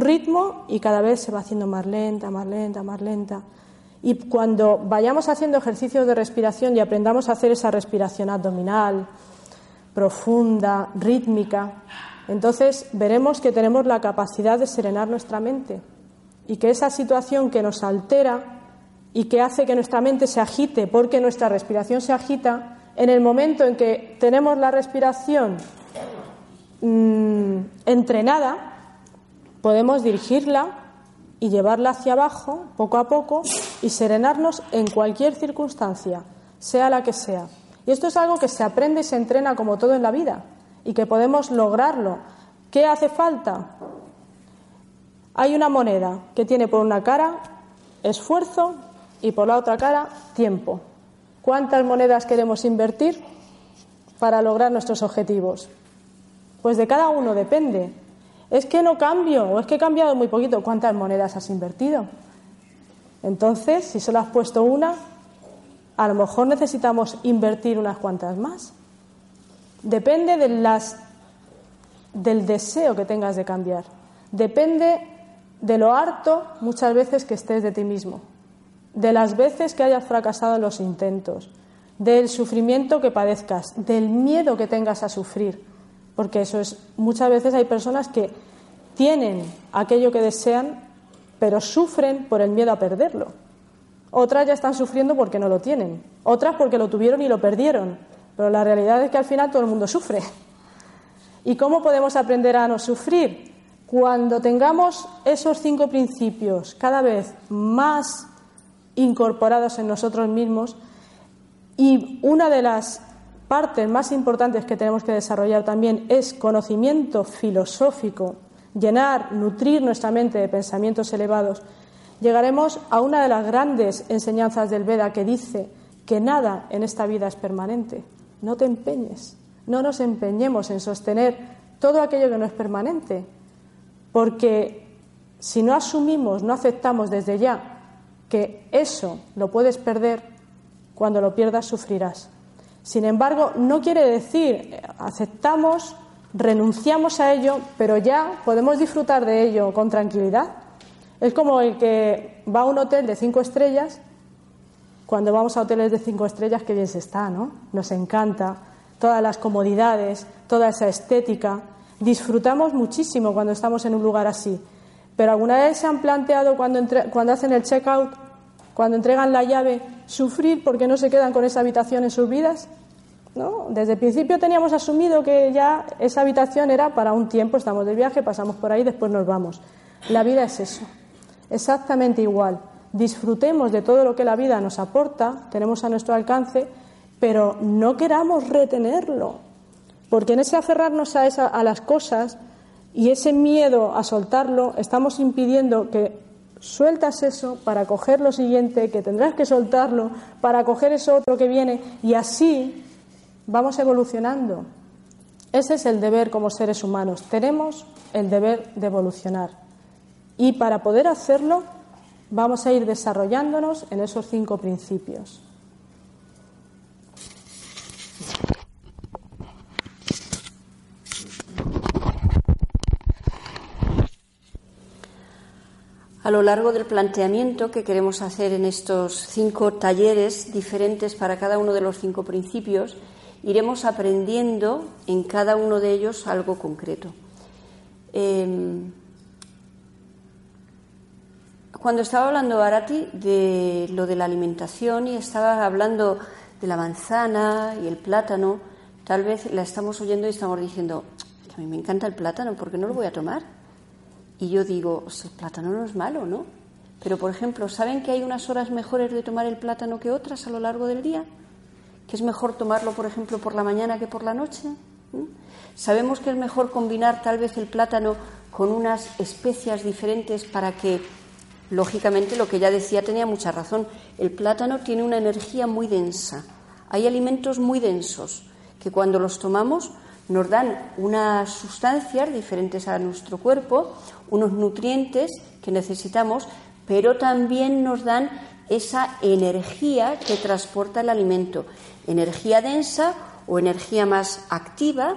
ritmo y cada vez se va haciendo más lenta, más lenta, más lenta. Y cuando vayamos haciendo ejercicios de respiración y aprendamos a hacer esa respiración abdominal, profunda, rítmica, entonces veremos que tenemos la capacidad de serenar nuestra mente y que esa situación que nos altera y que hace que nuestra mente se agite porque nuestra respiración se agita, en el momento en que tenemos la respiración mm, entrenada, podemos dirigirla y llevarla hacia abajo poco a poco y serenarnos en cualquier circunstancia, sea la que sea. Y esto es algo que se aprende y se entrena como todo en la vida y que podemos lograrlo. ¿Qué hace falta? Hay una moneda que tiene por una cara esfuerzo y por la otra cara tiempo. ¿Cuántas monedas queremos invertir para lograr nuestros objetivos? Pues de cada uno depende. Es que no cambio o es que he cambiado muy poquito. ¿Cuántas monedas has invertido? Entonces, si solo has puesto una, a lo mejor necesitamos invertir unas cuantas más. Depende de las, del deseo que tengas de cambiar. Depende de lo harto muchas veces que estés de ti mismo de las veces que hayas fracasado en los intentos, del sufrimiento que padezcas, del miedo que tengas a sufrir, porque eso es muchas veces hay personas que tienen aquello que desean, pero sufren por el miedo a perderlo. Otras ya están sufriendo porque no lo tienen, otras porque lo tuvieron y lo perdieron, pero la realidad es que al final todo el mundo sufre. ¿Y cómo podemos aprender a no sufrir? Cuando tengamos esos cinco principios cada vez más incorporados en nosotros mismos y una de las partes más importantes que tenemos que desarrollar también es conocimiento filosófico, llenar, nutrir nuestra mente de pensamientos elevados, llegaremos a una de las grandes enseñanzas del Veda que dice que nada en esta vida es permanente. No te empeñes, no nos empeñemos en sostener todo aquello que no es permanente, porque si no asumimos, no aceptamos desde ya que eso lo puedes perder, cuando lo pierdas sufrirás. Sin embargo, no quiere decir aceptamos, renunciamos a ello, pero ya podemos disfrutar de ello con tranquilidad. Es como el que va a un hotel de cinco estrellas, cuando vamos a hoteles de cinco estrellas, qué bien se está, ¿no? Nos encanta todas las comodidades, toda esa estética. Disfrutamos muchísimo cuando estamos en un lugar así. Pero ¿alguna vez se han planteado cuando, cuando hacen el check-out, cuando entregan la llave, sufrir porque no se quedan con esa habitación en sus vidas? ¿No? Desde el principio teníamos asumido que ya esa habitación era para un tiempo, estamos de viaje, pasamos por ahí, después nos vamos. La vida es eso, exactamente igual. Disfrutemos de todo lo que la vida nos aporta, tenemos a nuestro alcance, pero no queramos retenerlo, porque en ese aferrarnos a, esa, a las cosas y ese miedo a soltarlo, estamos impidiendo que sueltas eso para coger lo siguiente, que tendrás que soltarlo para coger eso otro que viene y así vamos evolucionando. Ese es el deber como seres humanos. Tenemos el deber de evolucionar. Y para poder hacerlo vamos a ir desarrollándonos en esos cinco principios. A lo largo del planteamiento que queremos hacer en estos cinco talleres diferentes para cada uno de los cinco principios, iremos aprendiendo en cada uno de ellos algo concreto. Em, cuando estaba hablando Arati de lo de la alimentación y estaba hablando de la manzana y el plátano, tal vez la estamos oyendo y estamos diciendo, a mí me encanta el plátano, ¿por qué no lo voy a tomar? Y yo digo, el plátano no es malo, ¿no? Pero, por ejemplo, ¿saben que hay unas horas mejores de tomar el plátano que otras a lo largo del día? ¿Que es mejor tomarlo, por ejemplo, por la mañana que por la noche? Sabemos que es mejor combinar tal vez el plátano con unas especias diferentes para que, lógicamente, lo que ya decía tenía mucha razón. El plátano tiene una energía muy densa. Hay alimentos muy densos que cuando los tomamos nos dan unas sustancias diferentes a nuestro cuerpo, unos nutrientes que necesitamos, pero también nos dan esa energía que transporta el alimento, energía densa o energía más activa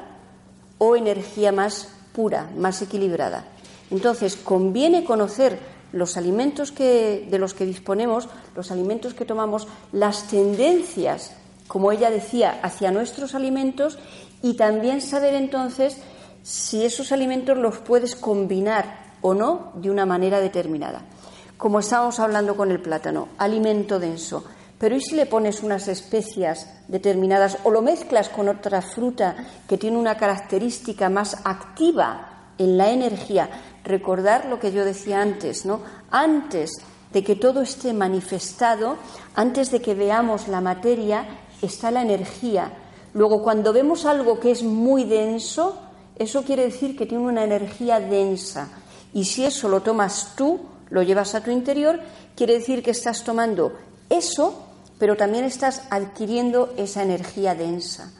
o energía más pura, más equilibrada. Entonces, conviene conocer los alimentos que, de los que disponemos, los alimentos que tomamos, las tendencias, como ella decía, hacia nuestros alimentos y también saber entonces si esos alimentos los puedes combinar o no de una manera determinada. Como estábamos hablando con el plátano, alimento denso. Pero ¿y si le pones unas especias determinadas o lo mezclas con otra fruta que tiene una característica más activa en la energía? Recordar lo que yo decía antes, ¿no? Antes de que todo esté manifestado, antes de que veamos la materia, está la energía. Luego, cuando vemos algo que es muy denso, eso quiere decir que tiene una energía densa. Y si eso lo tomas tú, lo llevas a tu interior, quiere decir que estás tomando eso pero también estás adquiriendo esa energía densa.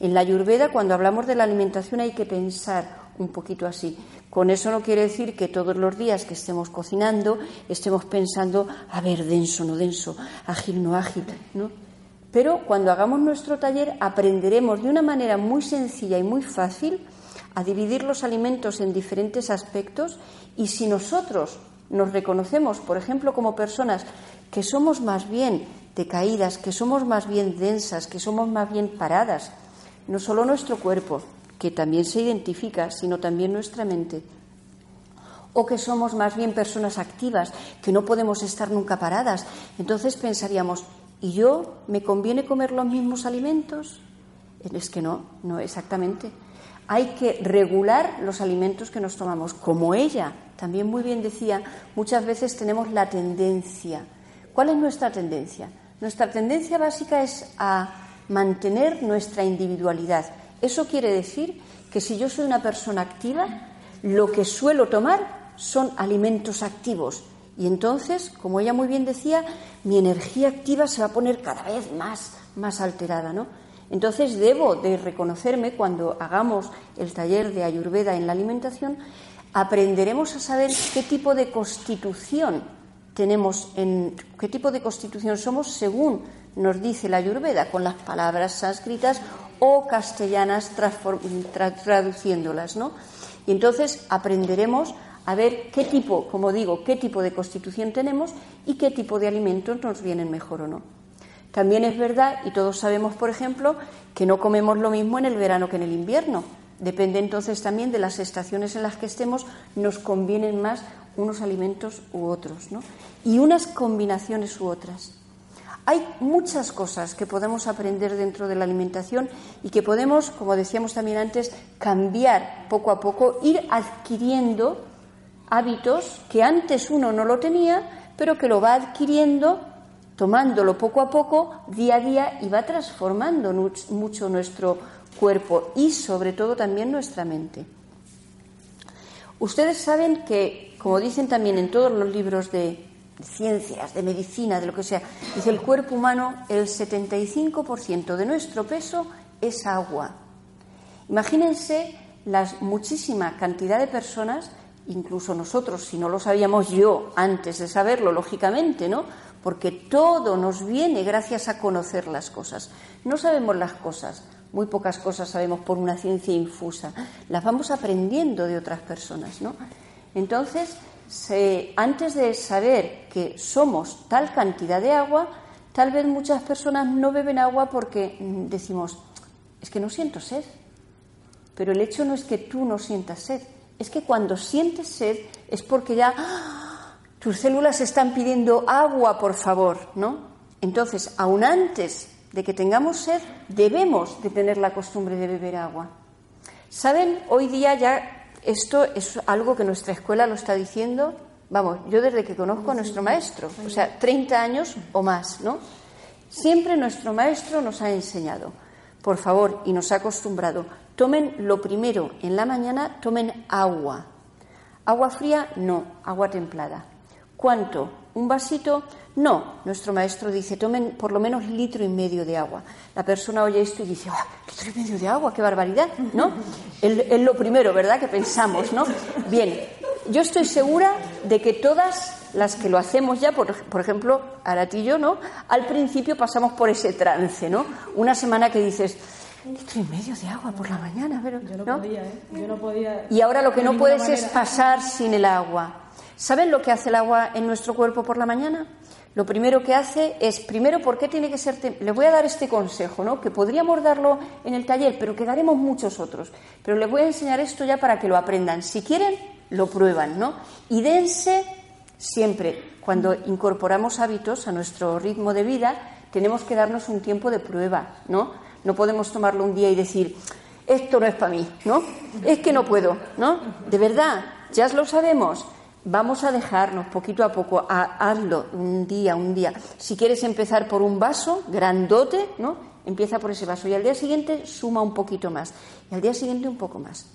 En la Ayurveda, cuando hablamos de la alimentación, hay que pensar un poquito así. Con eso no quiere decir que todos los días que estemos cocinando estemos pensando, a ver, denso, no denso, ágil, no ágil, ¿no? Pero cuando hagamos nuestro taller aprenderemos de una manera muy sencilla y muy fácil a dividir los alimentos en diferentes aspectos y si nosotros nos reconocemos, por ejemplo, como personas que somos más bien decaídas, que somos más bien densas, que somos más bien paradas. No solo nuestro cuerpo, que también se identifica, sino también nuestra mente. O que somos más bien personas activas, que no podemos estar nunca paradas. Entonces pensaríamos, ¿y yo me conviene comer los mismos alimentos? Es que no, no exactamente. Hay que regular los alimentos que nos tomamos. Como ella también muy bien decía, muchas veces tenemos la tendencia. ¿Cuál es nuestra tendencia? Nuestra tendencia básica es a mantener nuestra individualidad. Eso quiere decir que si yo soy una persona activa, lo que suelo tomar son alimentos activos. Y entonces, como ella muy bien decía, mi energía activa se va a poner cada vez más, más alterada, ¿no? Entonces debo de reconocerme cuando hagamos el taller de Ayurveda en la alimentación, aprenderemos a saber qué tipo de constitución tenemos en qué tipo de constitución somos según nos dice la Ayurveda, con las palabras sánscritas o castellanas traduciéndolas, ¿no? Y entonces aprenderemos a ver qué tipo, como digo, qué tipo de constitución tenemos y qué tipo de alimentos nos vienen mejor o no. También es verdad, y todos sabemos, por ejemplo, que no comemos lo mismo en el verano que en el invierno. Depende entonces también de las estaciones en las que estemos, nos convienen más unos alimentos u otros, ¿no? Y unas combinaciones u otras. Hay muchas cosas que podemos aprender dentro de la alimentación y que podemos, como decíamos también antes, cambiar poco a poco, ir adquiriendo hábitos que antes uno no lo tenía, pero que lo va adquiriendo, tomándolo poco a poco, día a día, y va transformando mucho nuestro cuerpo y sobre todo también nuestra mente. Ustedes saben que, como dicen también en todos los libros de, ciencias, de medicina, de lo que sea, dice el cuerpo humano, el 75% de nuestro peso es agua. Imagínense la muchísima cantidad de personas, incluso nosotros, si no lo sabíamos yo antes de saberlo, lógicamente, ¿no? Porque todo nos viene gracias a conocer las cosas. No sabemos las cosas, muy pocas cosas sabemos por una ciencia infusa, las vamos aprendiendo de otras personas, ¿no? Entonces, antes de saber que somos tal cantidad de agua, tal vez muchas personas no beben agua porque mm, decimos, es que no siento sed. Pero el hecho no es que tú no sientas sed, es que cuando sientes sed es porque ya ¡ah! tus células están pidiendo agua, por favor, ¿no? Entonces, aún antes de que tengamos sed, debemos de tener la costumbre de beber agua. ¿Saben? Hoy día ya esto es algo que nuestra escuela lo está diciendo. Vamos, yo desde que conozco a nuestro maestro, o sea, 30 años o más, ¿no? Siempre nuestro maestro nos ha enseñado, por favor, y nos ha acostumbrado, tomen lo primero en la mañana, tomen agua. Agua fría, no, agua templada. ¿Cuánto? ¿Un vasito? No, nuestro maestro dice, tomen por lo menos litro y medio de agua. La persona oye esto y dice, ¡ah, litro y medio de agua, qué barbaridad! ¿No? Es lo primero, ¿verdad?, que pensamos, ¿no? Bien, yo estoy segura de que todas las que lo hacemos ya, por, por ejemplo, Aratillo, ¿no? Al principio pasamos por ese trance, ¿no? Una semana que dices, litro y medio de agua por la mañana, pero... Yo no, podía, ¿eh? Yo no podía... Y ahora lo que no puedes es pasar sin el agua. ¿Saben lo que hace el agua en nuestro cuerpo por la mañana? Lo primero que hace es, primero, ¿por qué tiene que ser? Les voy a dar este consejo, ¿no? Que podríamos darlo en el taller, pero que daremos muchos otros. Pero les voy a enseñar esto ya para que lo aprendan. Si quieren, lo prueban, ¿no? Y dense siempre, cuando incorporamos hábitos a nuestro ritmo de vida, tenemos que darnos un tiempo de prueba, ¿no? No podemos tomarlo un día y decir, esto no es para mí, ¿no? Es que no puedo, ¿no? De verdad, ya lo sabemos. Vamos a dejarnos poquito a poco, a, hazlo un día, un día. Si quieres empezar por un vaso grandote, ¿no? Empieza por ese vaso y al día siguiente suma un poquito más y al día siguiente un poco más.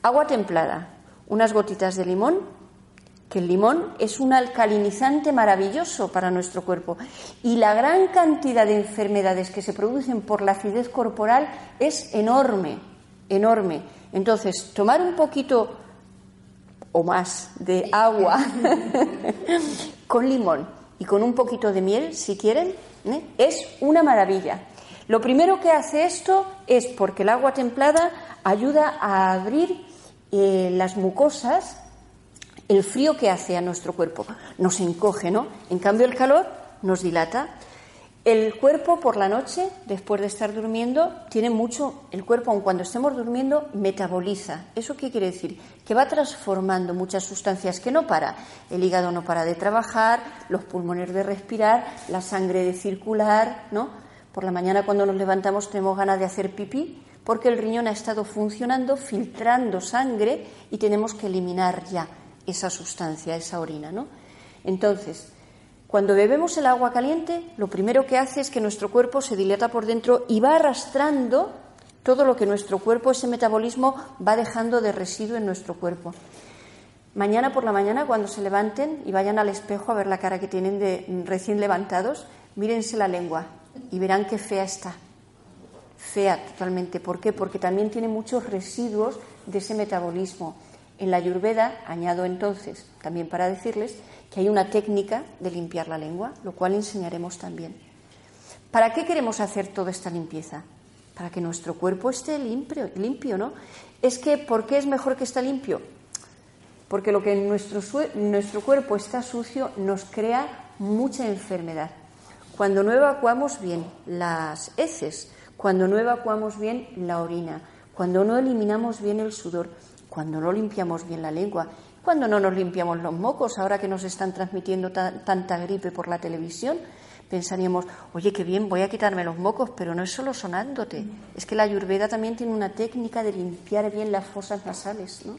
Agua templada, unas gotitas de limón, que el limón es un alcalinizante maravilloso para nuestro cuerpo y la gran cantidad de enfermedades que se producen por la acidez corporal es enorme, enorme. Entonces, tomar un poquito o más de agua con limón y con un poquito de miel, si quieren, ¿eh? es una maravilla. Lo primero que hace esto es porque el agua templada ayuda a abrir eh, las mucosas el frío que hace a nuestro cuerpo nos encoge, ¿no? En cambio, el calor nos dilata. El cuerpo por la noche, después de estar durmiendo, tiene mucho, el cuerpo, aun cuando estemos durmiendo, metaboliza. ¿Eso qué quiere decir? Que va transformando muchas sustancias que no para. El hígado no para de trabajar, los pulmones de respirar, la sangre de circular, ¿no? Por la mañana cuando nos levantamos tenemos ganas de hacer pipí porque el riñón ha estado funcionando, filtrando sangre y tenemos que eliminar ya esa sustancia, esa orina, ¿no? Entonces, cuando bebemos el agua caliente, lo primero que hace es que nuestro cuerpo se dilata por dentro y va arrastrando todo lo que nuestro cuerpo, ese metabolismo, va dejando de residuo en nuestro cuerpo. Mañana por la mañana, cuando se levanten y vayan al espejo a ver la cara que tienen de recién levantados, mírense la lengua y verán qué fea está. Fea totalmente. ¿Por qué? Porque también tiene muchos residuos de ese metabolismo. En la Ayurveda, añado entonces también para decirles que hay una técnica de limpiar la lengua, lo cual enseñaremos también. ¿Para qué queremos hacer toda esta limpieza? Para que nuestro cuerpo esté limpio, limpio ¿no? Es que, ¿por qué es mejor que esté limpio? Porque lo que en nuestro, nuestro cuerpo está sucio nos crea mucha enfermedad. Cuando no evacuamos bien las heces, cuando no evacuamos bien la orina, cuando no eliminamos bien el sudor, cuando no limpiamos bien la lengua, cuando no nos limpiamos los mocos, ahora que nos están transmitiendo tanta gripe por la televisión, pensaríamos, oye, qué bien, voy a quitarme los mocos, pero no es solo sonándote, es que la ayurveda también tiene una técnica de limpiar bien las fosas nasales. ¿no?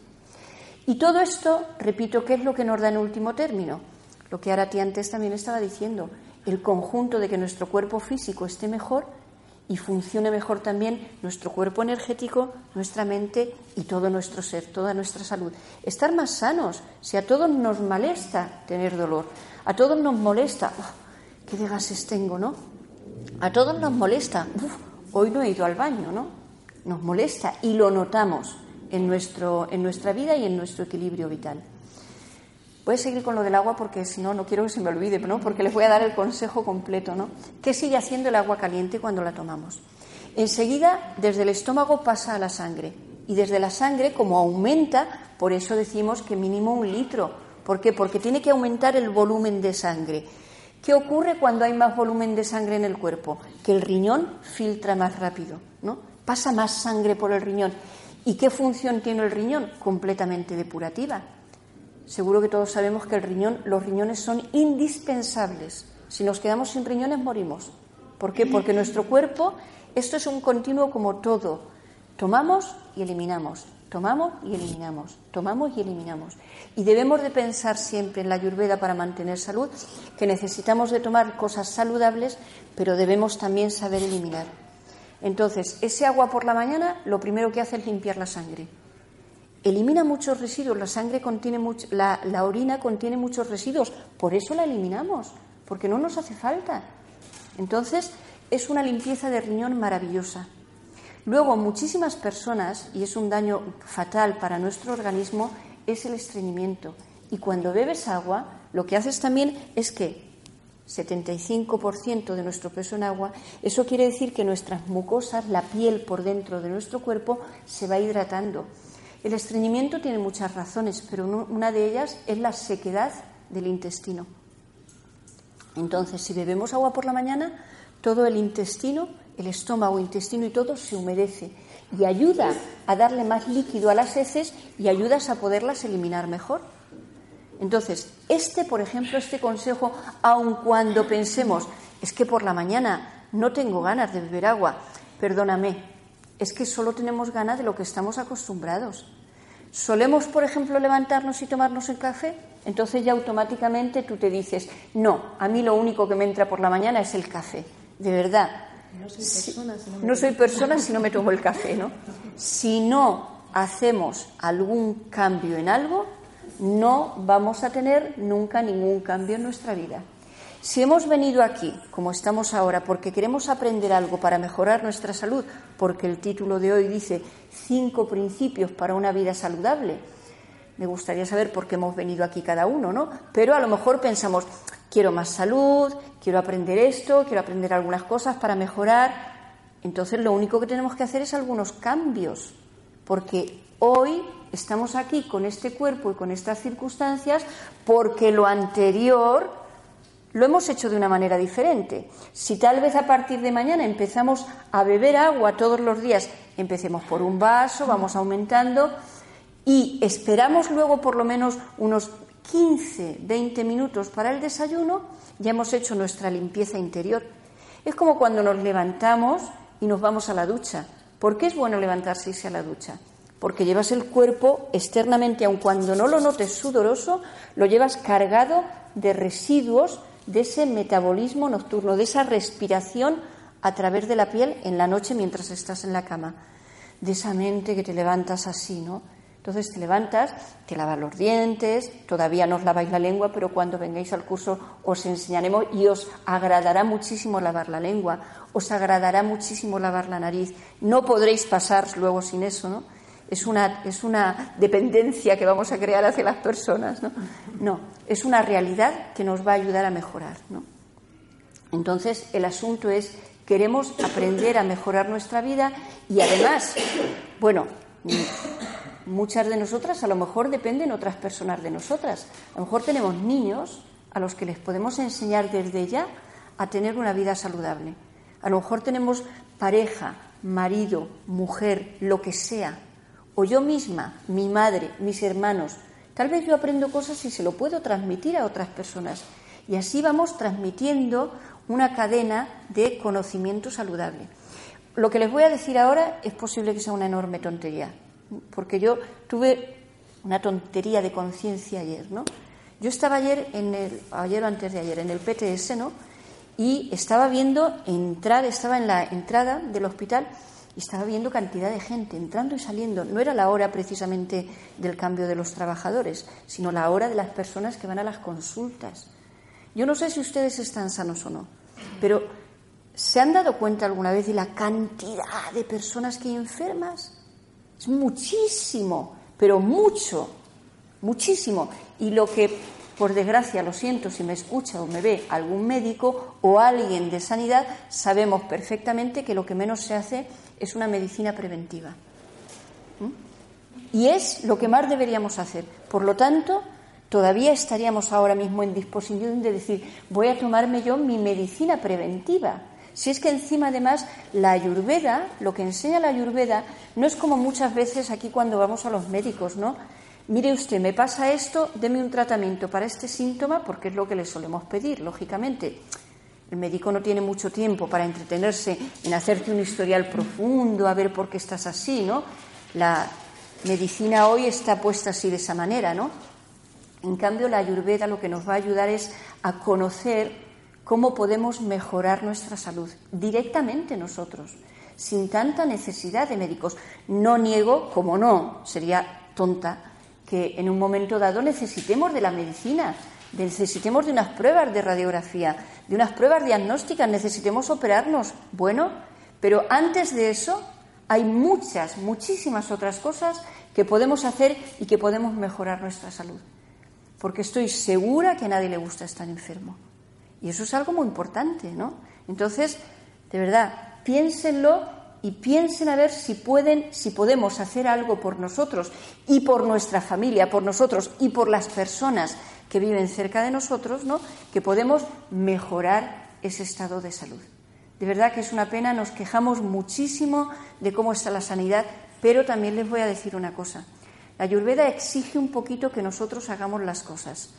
Y todo esto, repito, ¿qué es lo que nos da en último término? Lo que Arati antes también estaba diciendo, el conjunto de que nuestro cuerpo físico esté mejor y funcione mejor también nuestro cuerpo energético, nuestra mente y todo nuestro ser, toda nuestra salud. Estar más sanos, si a todos nos molesta tener dolor, a todos nos molesta, qué de gases tengo, ¿no? A todos nos molesta, hoy no he ido al baño, ¿no? Nos molesta y lo notamos en, nuestro, en nuestra vida y en nuestro equilibrio vital. Voy a seguir con lo del agua porque si no, no quiero que se me olvide, ¿no? porque les voy a dar el consejo completo. ¿no? ¿Qué sigue haciendo el agua caliente cuando la tomamos? Enseguida, desde el estómago pasa a la sangre. Y desde la sangre, como aumenta, por eso decimos que mínimo un litro. ¿Por qué? Porque tiene que aumentar el volumen de sangre. ¿Qué ocurre cuando hay más volumen de sangre en el cuerpo? Que el riñón filtra más rápido, ¿no? Pasa más sangre por el riñón. ¿Y qué función tiene el riñón? Completamente depurativa. Seguro que todos sabemos que el riñón, los riñones son indispensables. Si nos quedamos sin riñones morimos. ¿Por qué? Porque nuestro cuerpo, esto es un continuo como todo. Tomamos y eliminamos, tomamos y eliminamos, tomamos y eliminamos. Y debemos de pensar siempre en la ayurveda para mantener salud, que necesitamos de tomar cosas saludables, pero debemos también saber eliminar. Entonces, ese agua por la mañana lo primero que hace es limpiar la sangre elimina muchos residuos, la sangre contiene mucho, la, orina contiene muchos residuos, por eso la eliminamos, porque no nos hace falta. Entonces, es una limpieza de riñón maravillosa. Luego, muchísimas personas, y es un daño fatal para nuestro organismo, es el estreñimiento. Y cuando bebes agua, lo que haces también es que 75% de nuestro peso en agua, eso quiere decir que nuestras mucosas, la piel por dentro de nuestro cuerpo, se va hidratando El estreñimiento tiene muchas razones, pero una de ellas es la sequedad del intestino. Entonces, si bebemos agua por la mañana, todo el intestino, el estómago, intestino y todo se humedece y ayuda a darle más líquido a las heces y ayudas a poderlas eliminar mejor. Entonces, este, por ejemplo, este consejo, aun cuando pensemos, es que por la mañana no tengo ganas de beber agua, perdóname, es que solo tenemos ganas de lo que estamos acostumbrados. ¿Solemos, por ejemplo, levantarnos y tomarnos el café? Entonces ya automáticamente tú te dices, no, a mí lo único que me entra por la mañana es el café. De verdad. No soy persona si no me, no soy persona si no me tomo el café, ¿no? Si no hacemos algún cambio en algo, no vamos a tener nunca ningún cambio en nuestra vida. Si hemos venido aquí, como estamos ahora, porque queremos aprender algo para mejorar nuestra salud, porque el título de hoy dice cinco principios para una vida saludable, me gustaría saber por qué hemos venido aquí cada uno, ¿no? Pero a lo mejor pensamos, quiero más salud, quiero aprender esto, quiero aprender algunas cosas para mejorar. Entonces lo único que tenemos que hacer es algunos cambios, porque hoy estamos aquí con este cuerpo y con estas circunstancias porque lo anterior lo hemos hecho de una manera diferente. Si tal vez a partir de mañana empezamos a beber agua todos los días, empecemos por un vaso, vamos aumentando y esperamos luego por lo menos unos 15, 20 minutos para el desayuno, ya hemos hecho nuestra limpieza interior. Es como cuando nos levantamos y nos vamos a la ducha. ¿Por qué es bueno levantarse y irse a la ducha? Porque llevas el cuerpo externamente, aun cuando no lo notes sudoroso, lo llevas cargado de residuos de ese metabolismo nocturno, de esa respiración a través de la piel en la noche mientras estás en la cama, de esa mente que te levantas así, ¿no? Entonces te levantas, te lavas los dientes, todavía no os laváis la lengua, pero cuando vengáis al curso os enseñaremos y os agradará muchísimo lavar la lengua, os agradará muchísimo lavar la nariz. No podréis pasar luego sin eso, ¿no? Es una, es una dependencia que vamos a crear hacia las personas. ¿no? no, es una realidad que nos va a ayudar a mejorar. ¿no? Entonces, el asunto es, queremos aprender a mejorar nuestra vida y además, bueno, muchas de nosotras a lo mejor dependen otras personas de nosotras. A lo mejor tenemos niños a los que les podemos enseñar desde ya a tener una vida saludable. A lo mejor tenemos pareja, marido, mujer, lo que sea, o yo misma, mi madre, mis hermanos. Tal vez yo aprendo cosas y se lo puedo transmitir a otras personas. Y así vamos transmitiendo una cadena de conocimiento saludable. Lo que les voy a decir ahora es posible que sea una enorme tontería, porque yo tuve una tontería de conciencia ayer, ¿no? Yo estaba ayer en el ayer o antes de ayer en el PTS, ¿no? Y estaba viendo entrar, estaba en la entrada del hospital y estaba viendo cantidad de gente entrando y saliendo. No era la hora precisamente del cambio de los trabajadores, sino la hora de las personas que van a las consultas. Yo no sé si ustedes están sanos o no, pero ¿se han dado cuenta alguna vez de la cantidad de personas que hay enfermas? Es muchísimo, pero mucho, muchísimo. Y lo que, por desgracia, lo siento si me escucha o me ve algún médico o alguien de sanidad, sabemos perfectamente que lo que menos se hace es una medicina preventiva. Y es lo que más deberíamos hacer. Por lo tanto, todavía estaríamos ahora mismo en disposición de decir, voy a tomarme yo mi medicina preventiva. Si es que encima además la ayurveda, lo que enseña la ayurveda, no es como muchas veces aquí cuando vamos a los médicos, ¿no? Mire usted, me pasa esto, deme un tratamiento para este síntoma, porque es lo que le solemos pedir, lógicamente. El médico no tiene mucho tiempo para entretenerse en hacerte un historial profundo, a ver por qué estás así, ¿no? La medicina hoy está puesta así de esa manera, ¿no? En cambio, la ayurveda lo que nos va a ayudar es a conocer cómo podemos mejorar nuestra salud directamente nosotros, sin tanta necesidad de médicos. No niego, como no, sería tonta, que en un momento dado necesitemos de la medicina, necesitemos de unas pruebas de radiografía, de unas pruebas diagnósticas, necesitemos operarnos. Bueno, pero antes de eso hay muchas, muchísimas otras cosas que podemos hacer y que podemos mejorar nuestra salud. Porque estoy segura que a nadie le gusta estar enfermo. Y eso es algo muy importante, ¿no? Entonces, de verdad, piénsenlo y piensen a ver si pueden, si podemos hacer algo por nosotros y por nuestra familia, por nosotros y por las personas que viven cerca de nosotros, ¿no? Que podemos mejorar ese estado de salud. De verdad que es una pena, nos quejamos muchísimo de cómo está la sanidad, pero también les voy a decir una cosa. La Ayurveda exige un poquito que nosotros hagamos las cosas.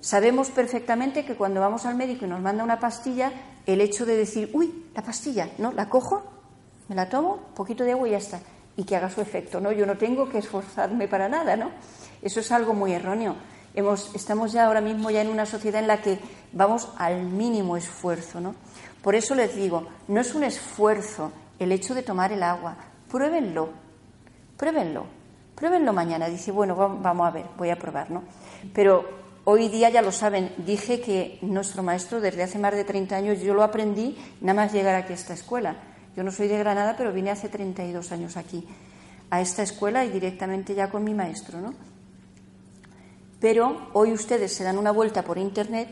Sabemos perfectamente que cuando vamos al médico y nos manda una pastilla, el hecho de decir, uy, la pastilla, ¿no? La cojo, me la tomo, un poquito de agua y ya está. Y que haga su efecto, ¿no? Yo no tengo que esforzarme para nada, ¿no? Eso es algo muy erróneo. Hemos, estamos ya ahora mismo ya en una sociedad en la que vamos al mínimo esfuerzo, ¿no? Por eso les digo, no es un esfuerzo el hecho de tomar el agua. Pruébenlo, pruébenlo, pruébenlo mañana. Dice, bueno, vamos a ver, voy a probar, ¿no? Pero hoy día ya lo saben, dije que nuestro maestro desde hace más de 30 años yo lo aprendí nada más llegar aquí a esta escuela. Yo no soy de Granada, pero vine hace 32 años aquí a esta escuela y directamente ya con mi maestro, ¿no? Pero hoy ustedes se dan una vuelta por Internet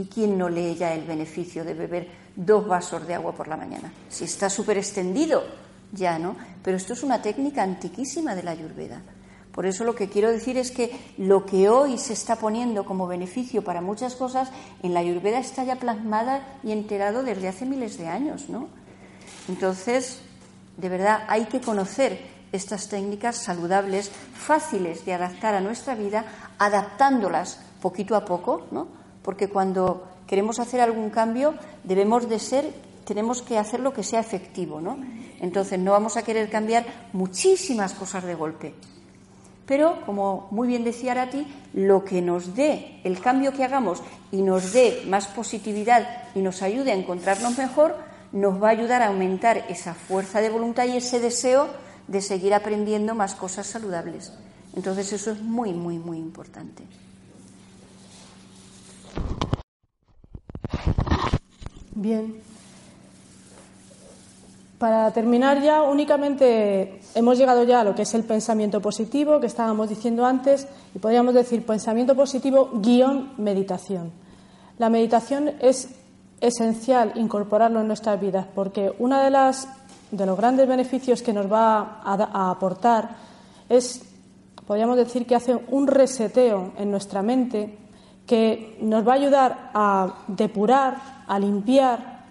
¿Y quién no lee ya el beneficio de beber dos vasos de agua por la mañana? Si está súper extendido, ya, ¿no? Pero esto es una técnica antiquísima de la ayurveda. Por eso lo que quiero decir es que lo que hoy se está poniendo como beneficio para muchas cosas, en la ayurveda está ya plasmada y enterado desde hace miles de años, ¿no? Entonces, de verdad, hay que conocer estas técnicas saludables, fáciles de adaptar a nuestra vida, adaptándolas poquito a poco, ¿no? porque cuando queremos hacer algún cambio debemos de ser, tenemos que hacer lo que sea efectivo, ¿no? Entonces no vamos a querer cambiar muchísimas cosas de golpe. Pero, como muy bien decía Arati, lo que nos dé, el cambio que hagamos y nos dé más positividad y nos ayude a encontrarnos mejor, nos va a ayudar a aumentar esa fuerza de voluntad y ese deseo de seguir aprendiendo más cosas saludables. Entonces eso es muy, muy, muy importante. Bien. Para terminar ya, únicamente hemos llegado ya a lo que es el pensamiento positivo que estábamos diciendo antes y podríamos decir pensamiento positivo guion meditación. La meditación es esencial incorporarlo en nuestras vidas porque uno de, las, de los grandes beneficios que nos va a, aportar es, podríamos decir, que hace un reseteo en nuestra mente que nos va a ayudar a depurar a limpiar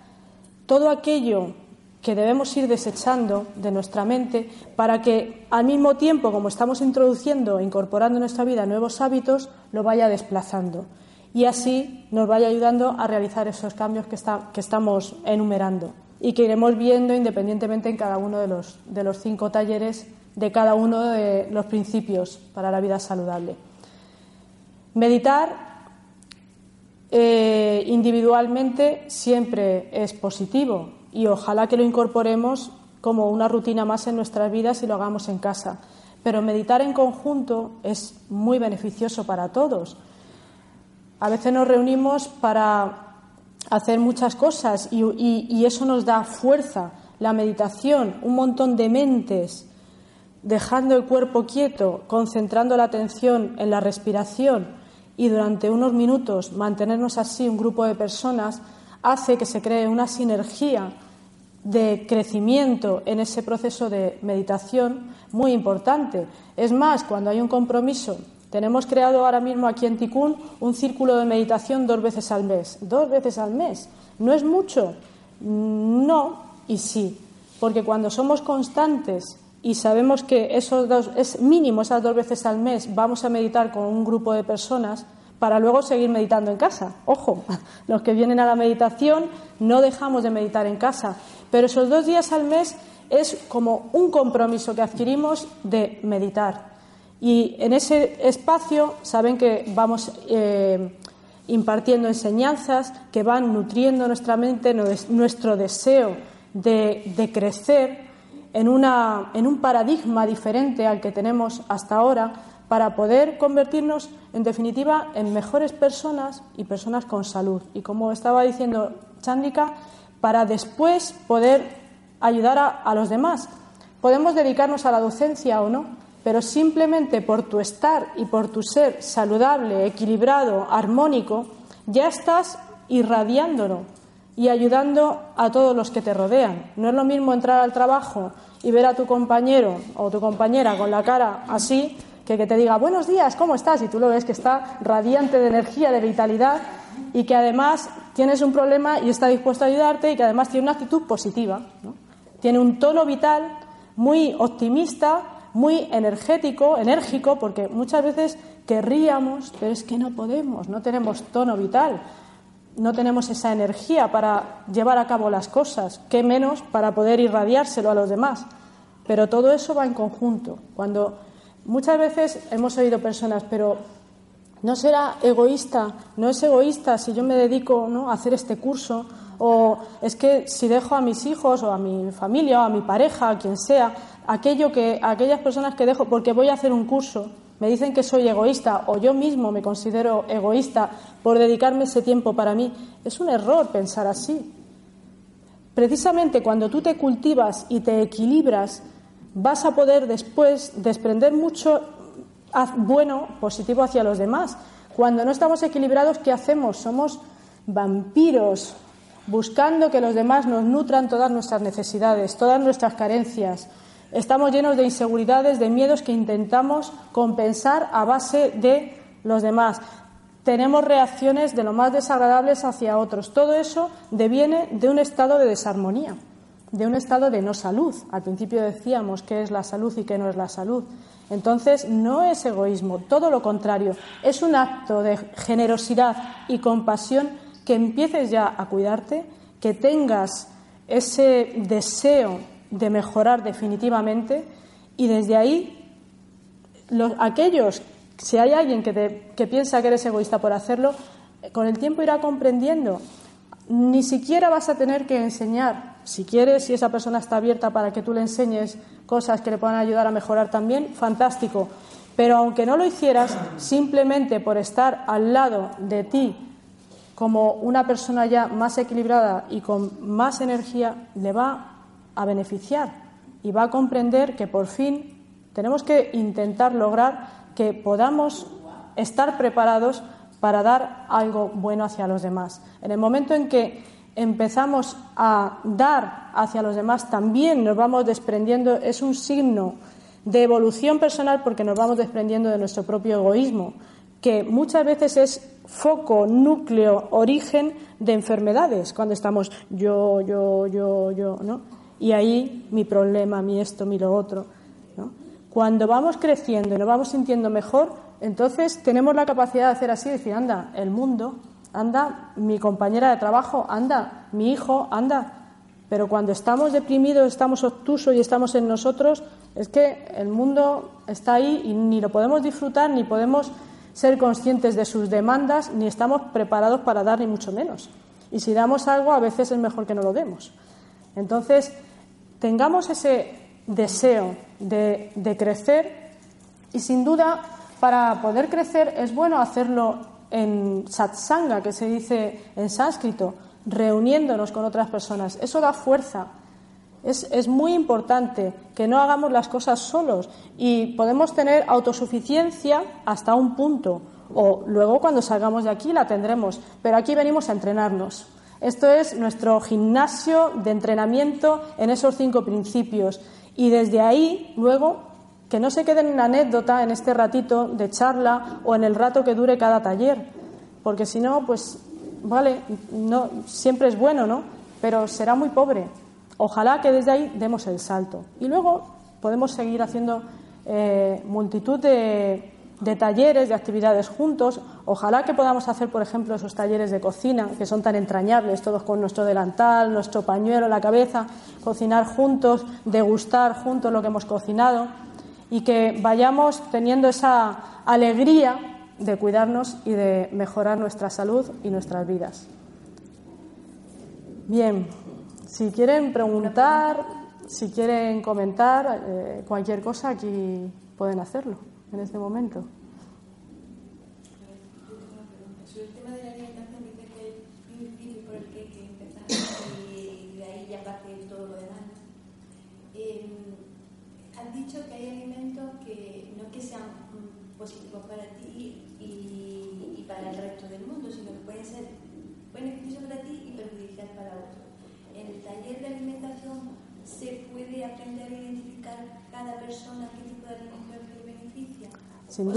todo aquello que debemos ir desechando de nuestra mente para que al mismo tiempo, como estamos introduciendo incorporando en nuestra vida nuevos hábitos, lo vaya desplazando. Y así nos vaya ayudando a realizar esos cambios que, que estamos enumerando y que iremos viendo independientemente en cada uno de los, de los cinco talleres de cada uno de los principios para la vida saludable. Meditar eh, individualmente siempre es positivo y ojalá que lo incorporemos como una rutina más en nuestras vidas y lo hagamos en casa. Pero meditar en conjunto es muy beneficioso para todos. A veces nos reunimos para hacer muchas cosas y, eso nos da fuerza. La meditación, un montón de mentes dejando el cuerpo quieto, concentrando la atención en la respiración, y durante unos minutos mantenernos así un grupo de personas hace que se cree una sinergia de crecimiento en ese proceso de meditación muy importante. Es más, cuando hay un compromiso, tenemos creado ahora mismo aquí en Ticún un círculo de meditación dos veces al mes. Dos veces al mes. ¿No es mucho? No y sí. Porque cuando somos constantes y sabemos que esos dos, es mínimo esas dos veces al mes vamos a meditar con un grupo de personas para luego seguir meditando en casa. Ojo, los que vienen a la meditación no dejamos de meditar en casa, pero esos dos días al mes es como un compromiso que adquirimos de meditar. Y en ese espacio saben que vamos eh, impartiendo enseñanzas que van nutriendo nuestra mente, nuestro deseo de, crecer en, una, en un paradigma diferente al que tenemos hasta ahora para poder convertirnos, en definitiva, en mejores personas y personas con salud. Y como estaba diciendo Chándika, para después poder ayudar a los demás. Podemos dedicarnos a la docencia o no, pero simplemente por tu estar y por tu ser saludable, equilibrado, armónico, ya estás irradiándolo y ayudando a todos los que te rodean. No es lo mismo entrar al trabajo y ver a tu compañero o tu compañera con la cara así que que te diga buenos días, ¿cómo estás? Y tú lo ves que está radiante de energía, de vitalidad y que además tienes un problema y está dispuesto a ayudarte y que además tiene una actitud positiva. Tiene un tono vital muy optimista, muy energético, enérgico, porque muchas veces querríamos, pero es que no podemos, no tenemos tono vital, no tenemos esa energía para llevar a cabo las cosas, qué menos para poder irradiárselo a los demás. Pero todo eso va en conjunto. Cuando muchas veces hemos oído personas, pero no será egoísta, no es egoísta si yo me dedico ¿no? a hacer este curso, o es que si dejo a mis hijos o a mi familia o a mi pareja, a quien sea, aquello que, aquellas personas que dejo porque voy a hacer un curso, me dicen que soy egoísta o yo mismo me considero egoísta por dedicarme ese tiempo para mí, es un error pensar así. Precisamente cuando tú te cultivas y te equilibras, vas a poder después desprender mucho bueno, positivo hacia los demás. Cuando no estamos equilibrados, ¿qué hacemos? Somos vampiros, buscando que los demás nos nutran todas nuestras necesidades, todas nuestras carencias, Estamos llenos de inseguridades, de miedos que intentamos compensar a base de los demás. Tenemos reacciones de lo más desagradables hacia otros. Todo eso deviene de un estado de desarmonía, de un estado de no salud. Al principio decíamos qué es la salud y qué no es la salud. Entonces, no es egoísmo, todo lo contrario. Es un acto de generosidad y compasión que empieces ya a cuidarte, que tengas ese deseo de mejorar definitivamente y desde ahí los, aquellos, si hay alguien que, te, que piensa que eres egoísta por hacerlo, con el tiempo irá comprendiendo. Ni siquiera vas a tener que enseñar, si quieres, si esa persona está abierta para que tú le enseñes cosas que le puedan ayudar a mejorar también, fantástico. Pero aunque no lo hicieras, simplemente por estar al lado de ti como una persona ya más equilibrada y con más energía, le va a beneficiar y va a comprender que por fin tenemos que intentar lograr que podamos estar preparados para dar algo bueno hacia los demás. En el momento en que empezamos a dar hacia los demás, también nos vamos desprendiendo, es un signo de evolución personal porque nos vamos desprendiendo de nuestro propio egoísmo, que muchas veces es foco, núcleo, origen de enfermedades, cuando estamos yo, yo, yo, yo, ¿no? Y ahí mi problema, mi esto, mi lo otro. Cuando vamos creciendo y nos vamos sintiendo mejor, entonces tenemos la capacidad de hacer así, decir, anda, el mundo, anda, mi compañera de trabajo, anda, mi hijo, anda. Pero cuando estamos deprimidos, estamos obtusos y estamos en nosotros, es que el mundo está ahí y ni lo podemos disfrutar, ni podemos ser conscientes de sus demandas, ni estamos preparados para dar, ni mucho menos. Y si damos algo, a veces es mejor que no lo demos. Entonces, tengamos ese deseo de, crecer y sin duda para poder crecer es bueno hacerlo en satsanga, que se dice en sánscrito, reuniéndonos con otras personas. Eso da fuerza. Es, muy importante que no hagamos las cosas solos y podemos tener autosuficiencia hasta un punto o luego cuando salgamos de aquí la tendremos, pero aquí venimos a entrenarnos. Esto es nuestro gimnasio de entrenamiento en esos cinco principios. Y desde ahí, luego, que no se quede en una anécdota en este ratito de charla o en el rato que dure cada taller. Porque si no, pues, vale, no, siempre es bueno, ¿no? Pero será muy pobre. Ojalá que desde ahí demos el salto. Y luego podemos seguir haciendo eh, multitud de, de talleres, de actividades juntos. Ojalá que podamos hacer, por ejemplo, esos talleres de cocina, que son tan entrañables, todos con nuestro delantal, nuestro pañuelo la cabeza, cocinar juntos, degustar juntos lo que hemos cocinado y que vayamos teniendo esa alegría de cuidarnos y de mejorar nuestra salud y nuestras vidas. Bien, si quieren preguntar, si quieren comentar eh, cualquier cosa, aquí pueden hacerlo en este momento. Sobre el tema de la alimentación, dice que el principio por el que hay que empezar y de ahí ya parte todo lo demás. Eh, has dicho que hay alimentos que no que sean positivos para ti y, y, para el resto del mundo, sino que pueden ser beneficioso para ti y perjudicial para otro. En el taller de alimentación se puede aprender a identificar cada persona qué tipo de alimento le beneficia. Sin.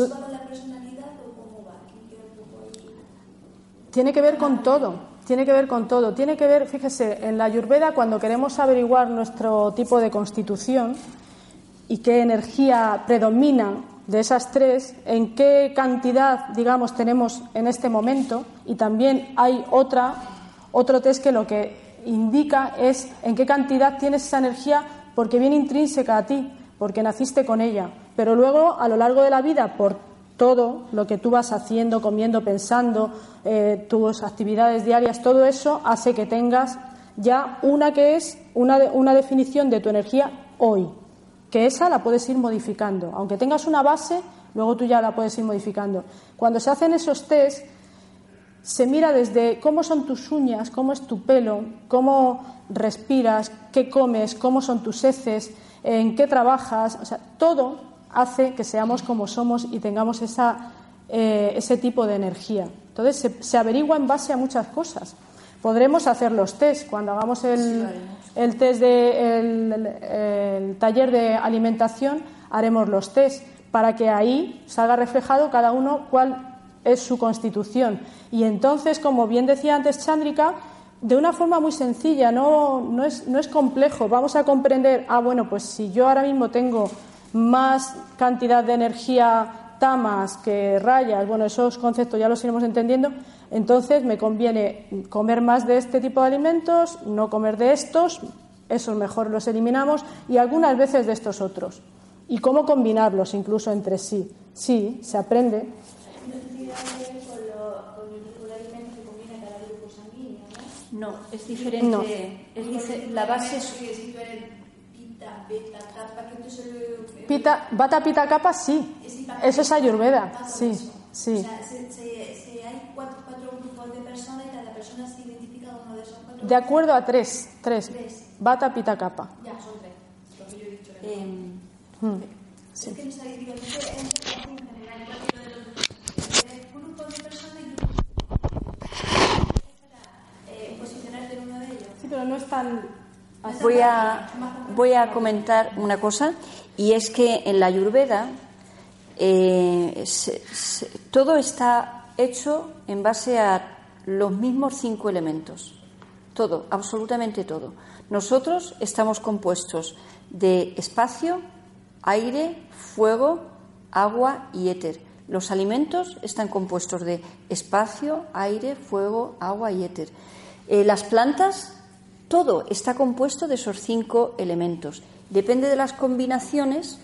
Tiene que ver con todo, tiene que ver con todo. Tiene que ver, fíjese, en la Ayurveda cuando queremos averiguar nuestro tipo de constitución y qué energía predomina de esas tres, en qué cantidad, digamos, tenemos en este momento y también hay otra otro test que lo que indica es en qué cantidad tienes esa energía porque viene intrínseca a ti, porque naciste con ella, pero luego a lo largo de la vida por todo lo que tú vas haciendo, comiendo, pensando, eh, tus actividades diarias, todo eso hace que tengas ya una que es una, de- una definición de tu energía hoy, que esa la puedes ir modificando. Aunque tengas una base, luego tú ya la puedes ir modificando. Cuando se hacen esos test, se mira desde cómo son tus uñas, cómo es tu pelo, cómo respiras, qué comes, cómo son tus heces, en qué trabajas, o sea, todo hace que seamos como somos y tengamos esa, eh, ese tipo de energía. Entonces se, se averigua en base a muchas cosas. Podremos hacer los test cuando hagamos el, el test de el, el- el taller de alimentación haremos los test para que ahí salga reflejado cada uno cuál es su constitución. Y entonces, como bien decía antes Chándrica, de una forma muy sencilla, no, no, es, no es complejo. Vamos a comprender, ah, bueno, pues si yo ahora mismo tengo más cantidad de energía tamas que rayas, bueno, esos conceptos ya los iremos entendiendo, entonces me conviene comer más de este tipo de alimentos, no comer de estos, esos mejor los eliminamos, y algunas veces de estos otros. Y cómo combinarlos incluso entre sí. Sí, se aprende. No es diferente. No. Es dice- la base es pita, beta, kappa, que tú solo... Pita, bata pita capa, sí. Eso es ayurveda. Sí, sí. O sea, se, se, se hay cuatro, cuatro grupos de personas y cada persona se identifica con uno de esos cuatro De acuerdo a tres. Tres. Bata pita capa. Ya, son tres. Lo que yo he dicho. Es que no sabía, digo, es en general, igual que lo de los eh, grupos de personas y grupos. Eh, posicionarte en uno de ellos. Sí, pero no es tan. Voy a, voy a comentar una cosa y es que en la Ayurveda eh, todo está hecho en base a los mismos cinco elementos. Todo, absolutamente todo. Nosotros estamos compuestos de espacio, aire, fuego, agua y éter. Los alimentos están compuestos de espacio, aire, fuego, agua y éter. Eh, las plantas, todo está compuesto de esos cinco elementos. Depende de las combinaciones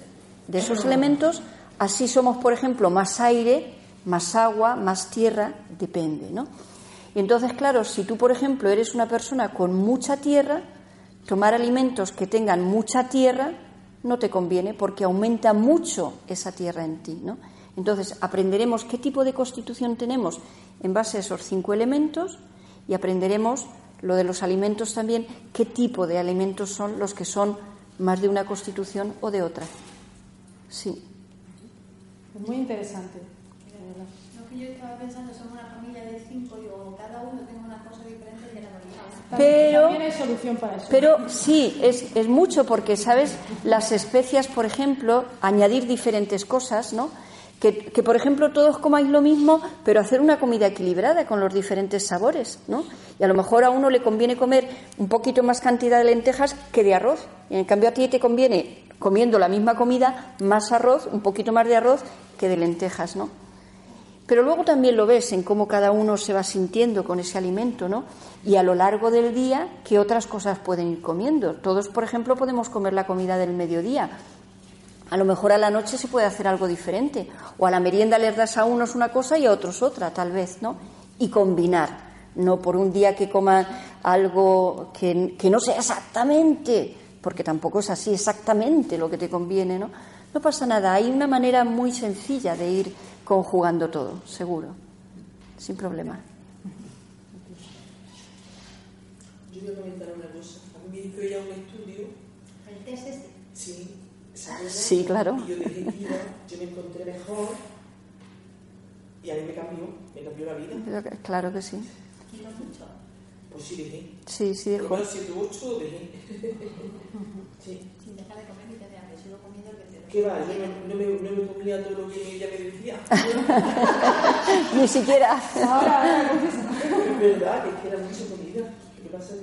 de esos elementos, así somos, por ejemplo, más aire, más agua, más tierra, depende, ¿no? Y entonces, claro, si tú, por ejemplo, eres una persona con mucha tierra, tomar alimentos que tengan mucha tierra no te conviene porque aumenta mucho esa tierra en ti, ¿no? Entonces, aprenderemos qué tipo de constitución tenemos en base a esos cinco elementos y aprenderemos lo de los alimentos también, qué tipo de alimentos son los que son más de una constitución o de otra. Sí. Muy interesante. Lo que yo estaba pensando, somos una familia de cinco, digo, cada uno tiene una cosa diferente y era normal. Pero, También hay solución para eso. pero sí, es, es mucho porque, ¿sabes? Las especias, por ejemplo, añadir diferentes cosas, ¿no? Que, por ejemplo, todos comáis lo mismo, pero hacer una comida equilibrada con los diferentes sabores, ¿no? Y a lo mejor a uno le conviene comer un poquito más cantidad de lentejas que de arroz. Y en cambio a ti te conviene, comiendo la misma comida, más arroz, un poquito más de arroz que de lentejas, ¿no? Pero luego también lo ves en cómo cada uno se va sintiendo con ese alimento, ¿no? Y a lo largo del día, qué otras cosas pueden ir comiendo. Todos, por ejemplo, podemos comer la comida del mediodía. A lo mejor a la noche se puede hacer algo diferente. O a la merienda les das a unos una cosa y a otros otra, tal vez, ¿no? Y combinar. No por un día que coman algo que, no sea exactamente, porque tampoco es así exactamente lo que te conviene, ¿no? No pasa nada. Hay una manera muy sencilla de ir conjugando todo, seguro. Sin problema. Yo voy a comentar una cosa. A mí me dijo un. El test este. Sí, ¿se acuerdan? Sí, claro. Y yo dije, yo me encontré mejor y a mí me cambió, me cambió la vida. Que- Claro que sí. Kilo mucho. Pues sí, dejé. Sí, sí, Por lo dejó. menos 7 u 8 dejé. sí. Sin dejar de comer ni te de hambre. Sigo comiendo el que te ¿Qué va? Yo no, no me, no me comía todo lo que ella me decía. Ni siquiera. es verdad, es que era mucha comida. Lo que pasa es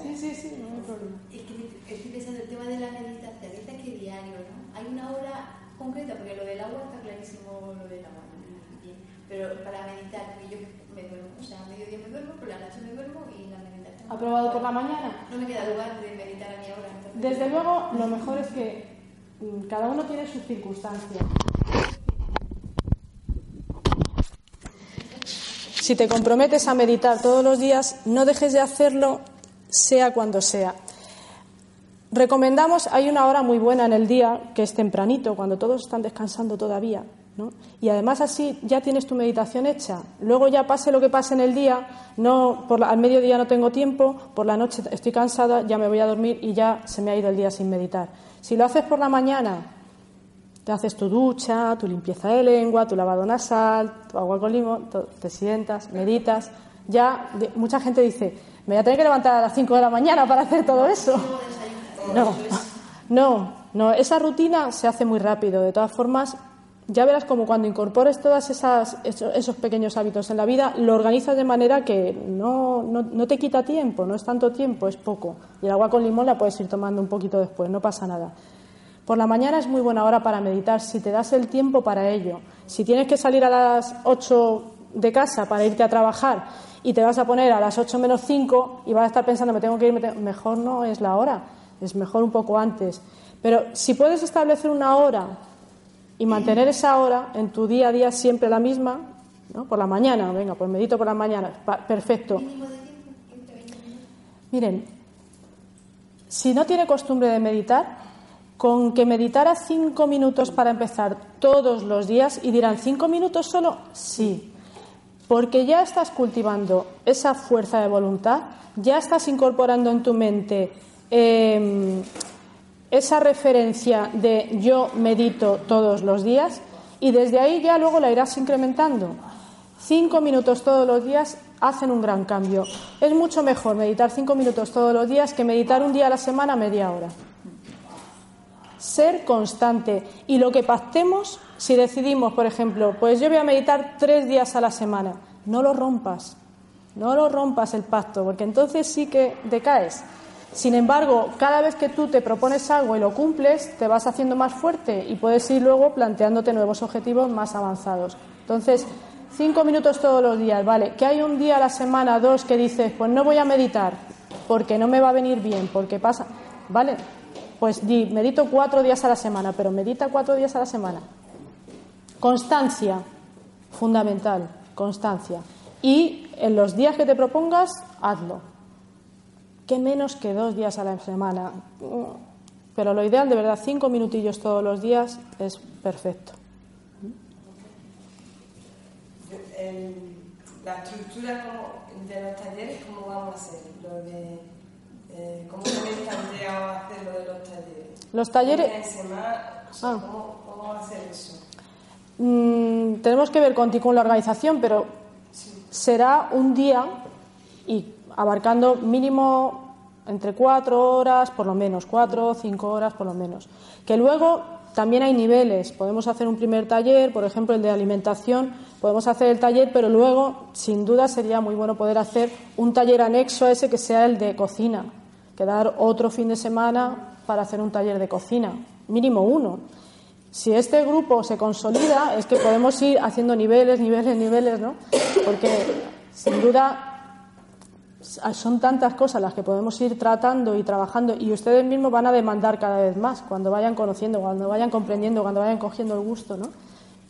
Sí, sí, sí, no hay problema. Es que estoy pensando el tema de la meditación, dice que diario, ¿no? Hay una hora concreta, porque lo del agua está clarísimo, lo del agua, pero para meditar, yo me duermo, o sea, a mediodía me duermo, por la noche me duermo y la meditación. ¿Ha probado por la mañana? No me queda lugar de meditar a mi hora. entonces- Desde luego, lo mejor es que mm, cada uno tiene sus circunstancias. Si te comprometes a meditar todos los días, no dejes de hacerlo, sea cuando sea. Recomendamos, hay una hora muy buena en el día, que es tempranito, cuando todos están descansando todavía. ¿no? Y además así ya tienes tu meditación hecha. Luego ya pase lo que pase en el día, no, por la- al mediodía no tengo tiempo, por la noche estoy cansada, ya me voy a dormir y ya se me ha ido el día sin meditar. Si lo haces por la mañana, te haces tu ducha, tu limpieza de lengua, tu lavado nasal, tu agua con limón, te sientas, meditas. Ya mucha gente dice, me voy a tener que levantar a las 5 de la mañana para hacer todo eso. No, no, no, esa rutina se hace muy rápido. De todas formas, ya verás como cuando incorpores todos esos, pequeños hábitos en la vida, lo organizas de manera que no, no, no te quita tiempo, no es tanto tiempo, es poco. Y el agua con limón la puedes ir tomando un poquito después, no pasa nada. Por la mañana es muy buena hora para meditar, si te das el tiempo para ello. Si tienes que salir a las 8 de casa para irte a trabajar y te vas a poner a las 8 menos 5 y vas a estar pensando, me tengo que ir, me te- mejor no es la hora, es mejor un poco antes. Pero si puedes establecer una hora y mantener esa hora en tu día a día siempre la misma, ¿no? por la mañana, venga, pues medito por la mañana, perfecto. Miren, si no tiene costumbre de meditar, con que meditara cinco minutos para empezar todos los días y dirán, ¿cinco minutos solo? Sí, porque ya estás cultivando esa fuerza de voluntad, ya estás incorporando en tu mente eh, esa referencia de yo medito todos los días y desde ahí ya luego la irás incrementando. Cinco minutos todos los días hacen un gran cambio. Es mucho mejor meditar cinco minutos todos los días que meditar un día a la semana media hora. Ser constante. Y lo que pactemos, si decidimos, por ejemplo, pues yo voy a meditar tres días a la semana, no lo rompas. No lo rompas el pacto, porque entonces sí que decaes. Sin embargo, cada vez que tú te propones algo y lo cumples, te vas haciendo más fuerte y puedes ir luego planteándote nuevos objetivos más avanzados. Entonces, cinco minutos todos los días, ¿vale? Que hay un día a la semana, dos, que dices, pues no voy a meditar porque no me va a venir bien, porque pasa, ¿vale? Pues di, medito cuatro días a la semana, pero medita cuatro días a la semana. Constancia, fundamental, constancia. Y en los días que te propongas, hazlo. ¿Qué menos que dos días a la semana? Pero lo ideal, de verdad, cinco minutillos todos los días es perfecto. El- la estructura de los talleres, ¿cómo vamos a hacer? Lo de, eh, ¿Cómo tenéis planteado hacer lo de los talleres? Los talleres-. Ah. ¿Cómo, ¿Cómo va a ser eso? Mm, tenemos que ver contigo con la organización, pero será un día y abarcando mínimo entre cuatro horas, por lo menos, cuatro o cinco horas, por lo menos. Que luego también hay niveles. Podemos hacer un primer taller, por ejemplo, el de alimentación. Podemos hacer el taller, pero luego, sin duda, sería muy bueno poder hacer un taller anexo a ese que sea el de cocina. Quedar otro fin de semana para hacer un taller de cocina, mínimo uno. Si este grupo se consolida, es que podemos ir haciendo niveles, niveles, niveles, ¿no? Porque, sin duda, son tantas cosas las que podemos ir tratando y trabajando y ustedes mismos van a demandar cada vez más cuando vayan conociendo, cuando vayan comprendiendo, cuando vayan cogiendo el gusto, ¿no?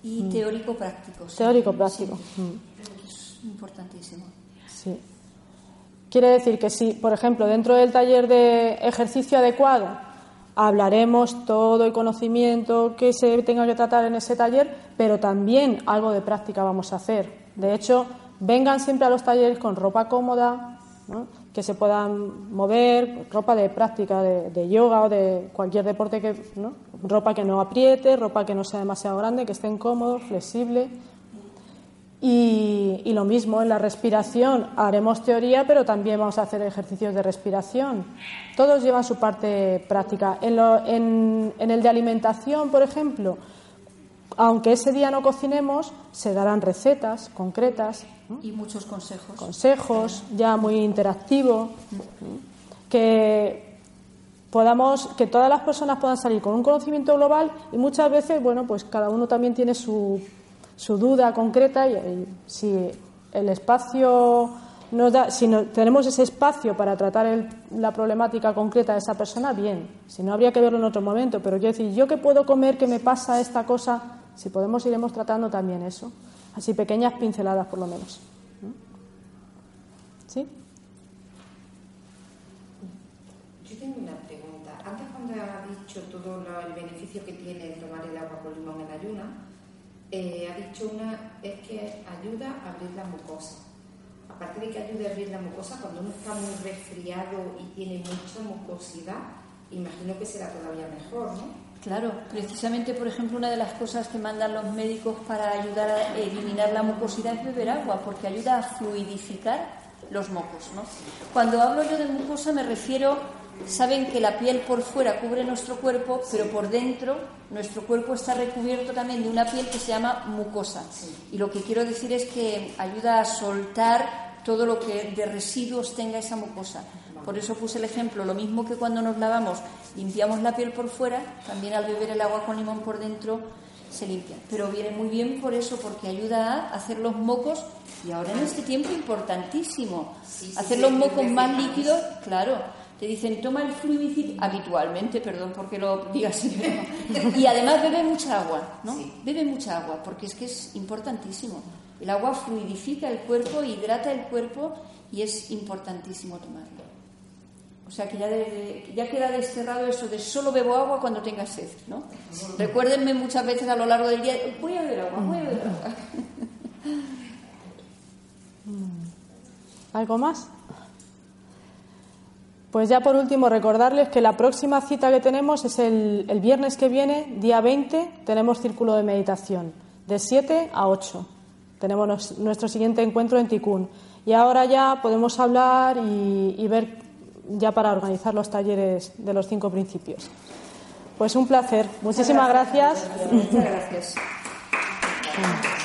Y teórico práctico. sí. Teórico práctico. Sí, Mm. es importantísimo. Sí. Quiere decir que si, por ejemplo, dentro del taller de ejercicio adecuado hablaremos todo el conocimiento que se tenga que tratar en ese taller, pero también algo de práctica vamos a hacer. De hecho, vengan siempre a los talleres con ropa cómoda, ¿no? que se puedan mover, ropa de práctica, de, de yoga o de cualquier deporte, que, ¿no? ropa que no apriete, ropa que no sea demasiado grande, que estén cómodos, flexible. Y, lo mismo en la respiración, haremos teoría, pero también vamos a hacer ejercicios de respiración. Todos llevan su parte práctica. En, el de alimentación, por ejemplo, aunque ese día no cocinemos, se darán recetas concretas. Y muchos consejos. Consejos, ya muy interactivo. Que podamos, que todas las personas puedan salir con un conocimiento global y muchas veces, bueno, pues cada uno también tiene su su duda concreta y, si el espacio nos da, si no, tenemos ese espacio para tratar la problemática concreta de esa persona, bien. Si no, habría que verlo en otro momento. Pero yo decir, yo que puedo comer, que me pasa esta cosa, si podemos iremos tratando también eso. Así pequeñas pinceladas, por lo menos. ¿Sí? Yo tengo una pregunta. Antes cuando has dicho todo el beneficio que tiene tomar el agua con limón en ayuna, eh, ha dicho una, es que ayuda a abrir la mucosa. Aparte de que ayuda a abrir la mucosa, cuando uno está muy resfriado y tiene mucha mucosidad, imagino que será todavía mejor, ¿no? Claro, precisamente, por ejemplo, una de las cosas que mandan los médicos para ayudar a eliminar la mucosidad es beber agua, porque ayuda a fluidificar los mocos. ¿no? Cuando hablo yo de mucosa me refiero saben que la piel por fuera cubre nuestro cuerpo, pero por dentro nuestro cuerpo está recubierto también de una piel que se llama mucosa. Y lo que quiero decir es que ayuda a soltar todo lo que de residuos tenga esa mucosa. Por eso puse el ejemplo, lo mismo que cuando nos lavamos limpiamos la piel por fuera, también al beber el agua con limón por dentro se limpia. Pero viene muy bien por eso, porque ayuda a hacer los mocos, y ahora en este tiempo importantísimo, hacer los mocos más líquidos, claro te dicen toma el fluidicid habitualmente, perdón porque lo digas así, y además bebe mucha agua, ¿no? Bebe mucha agua, porque es que es importantísimo. El agua fluidifica el cuerpo, hidrata el cuerpo y es importantísimo tomarlo. O sea que ya, ya queda desterrado eso de solo bebo agua cuando tenga sed, ¿no? Recuérdenme muchas veces a lo largo del día, voy a beber agua, voy a beber agua. ¿Algo más? Pues ya por último recordarles que la próxima cita que tenemos es el, viernes que viene, día 20, tenemos círculo de meditación, de 7 a 8. Tenemos nuestro siguiente encuentro en Ticún. Y ahora ya podemos hablar y, y ver ya para organizar los talleres de los cinco principios. Pues un placer. Muchísimas gracias. Muchas gracias.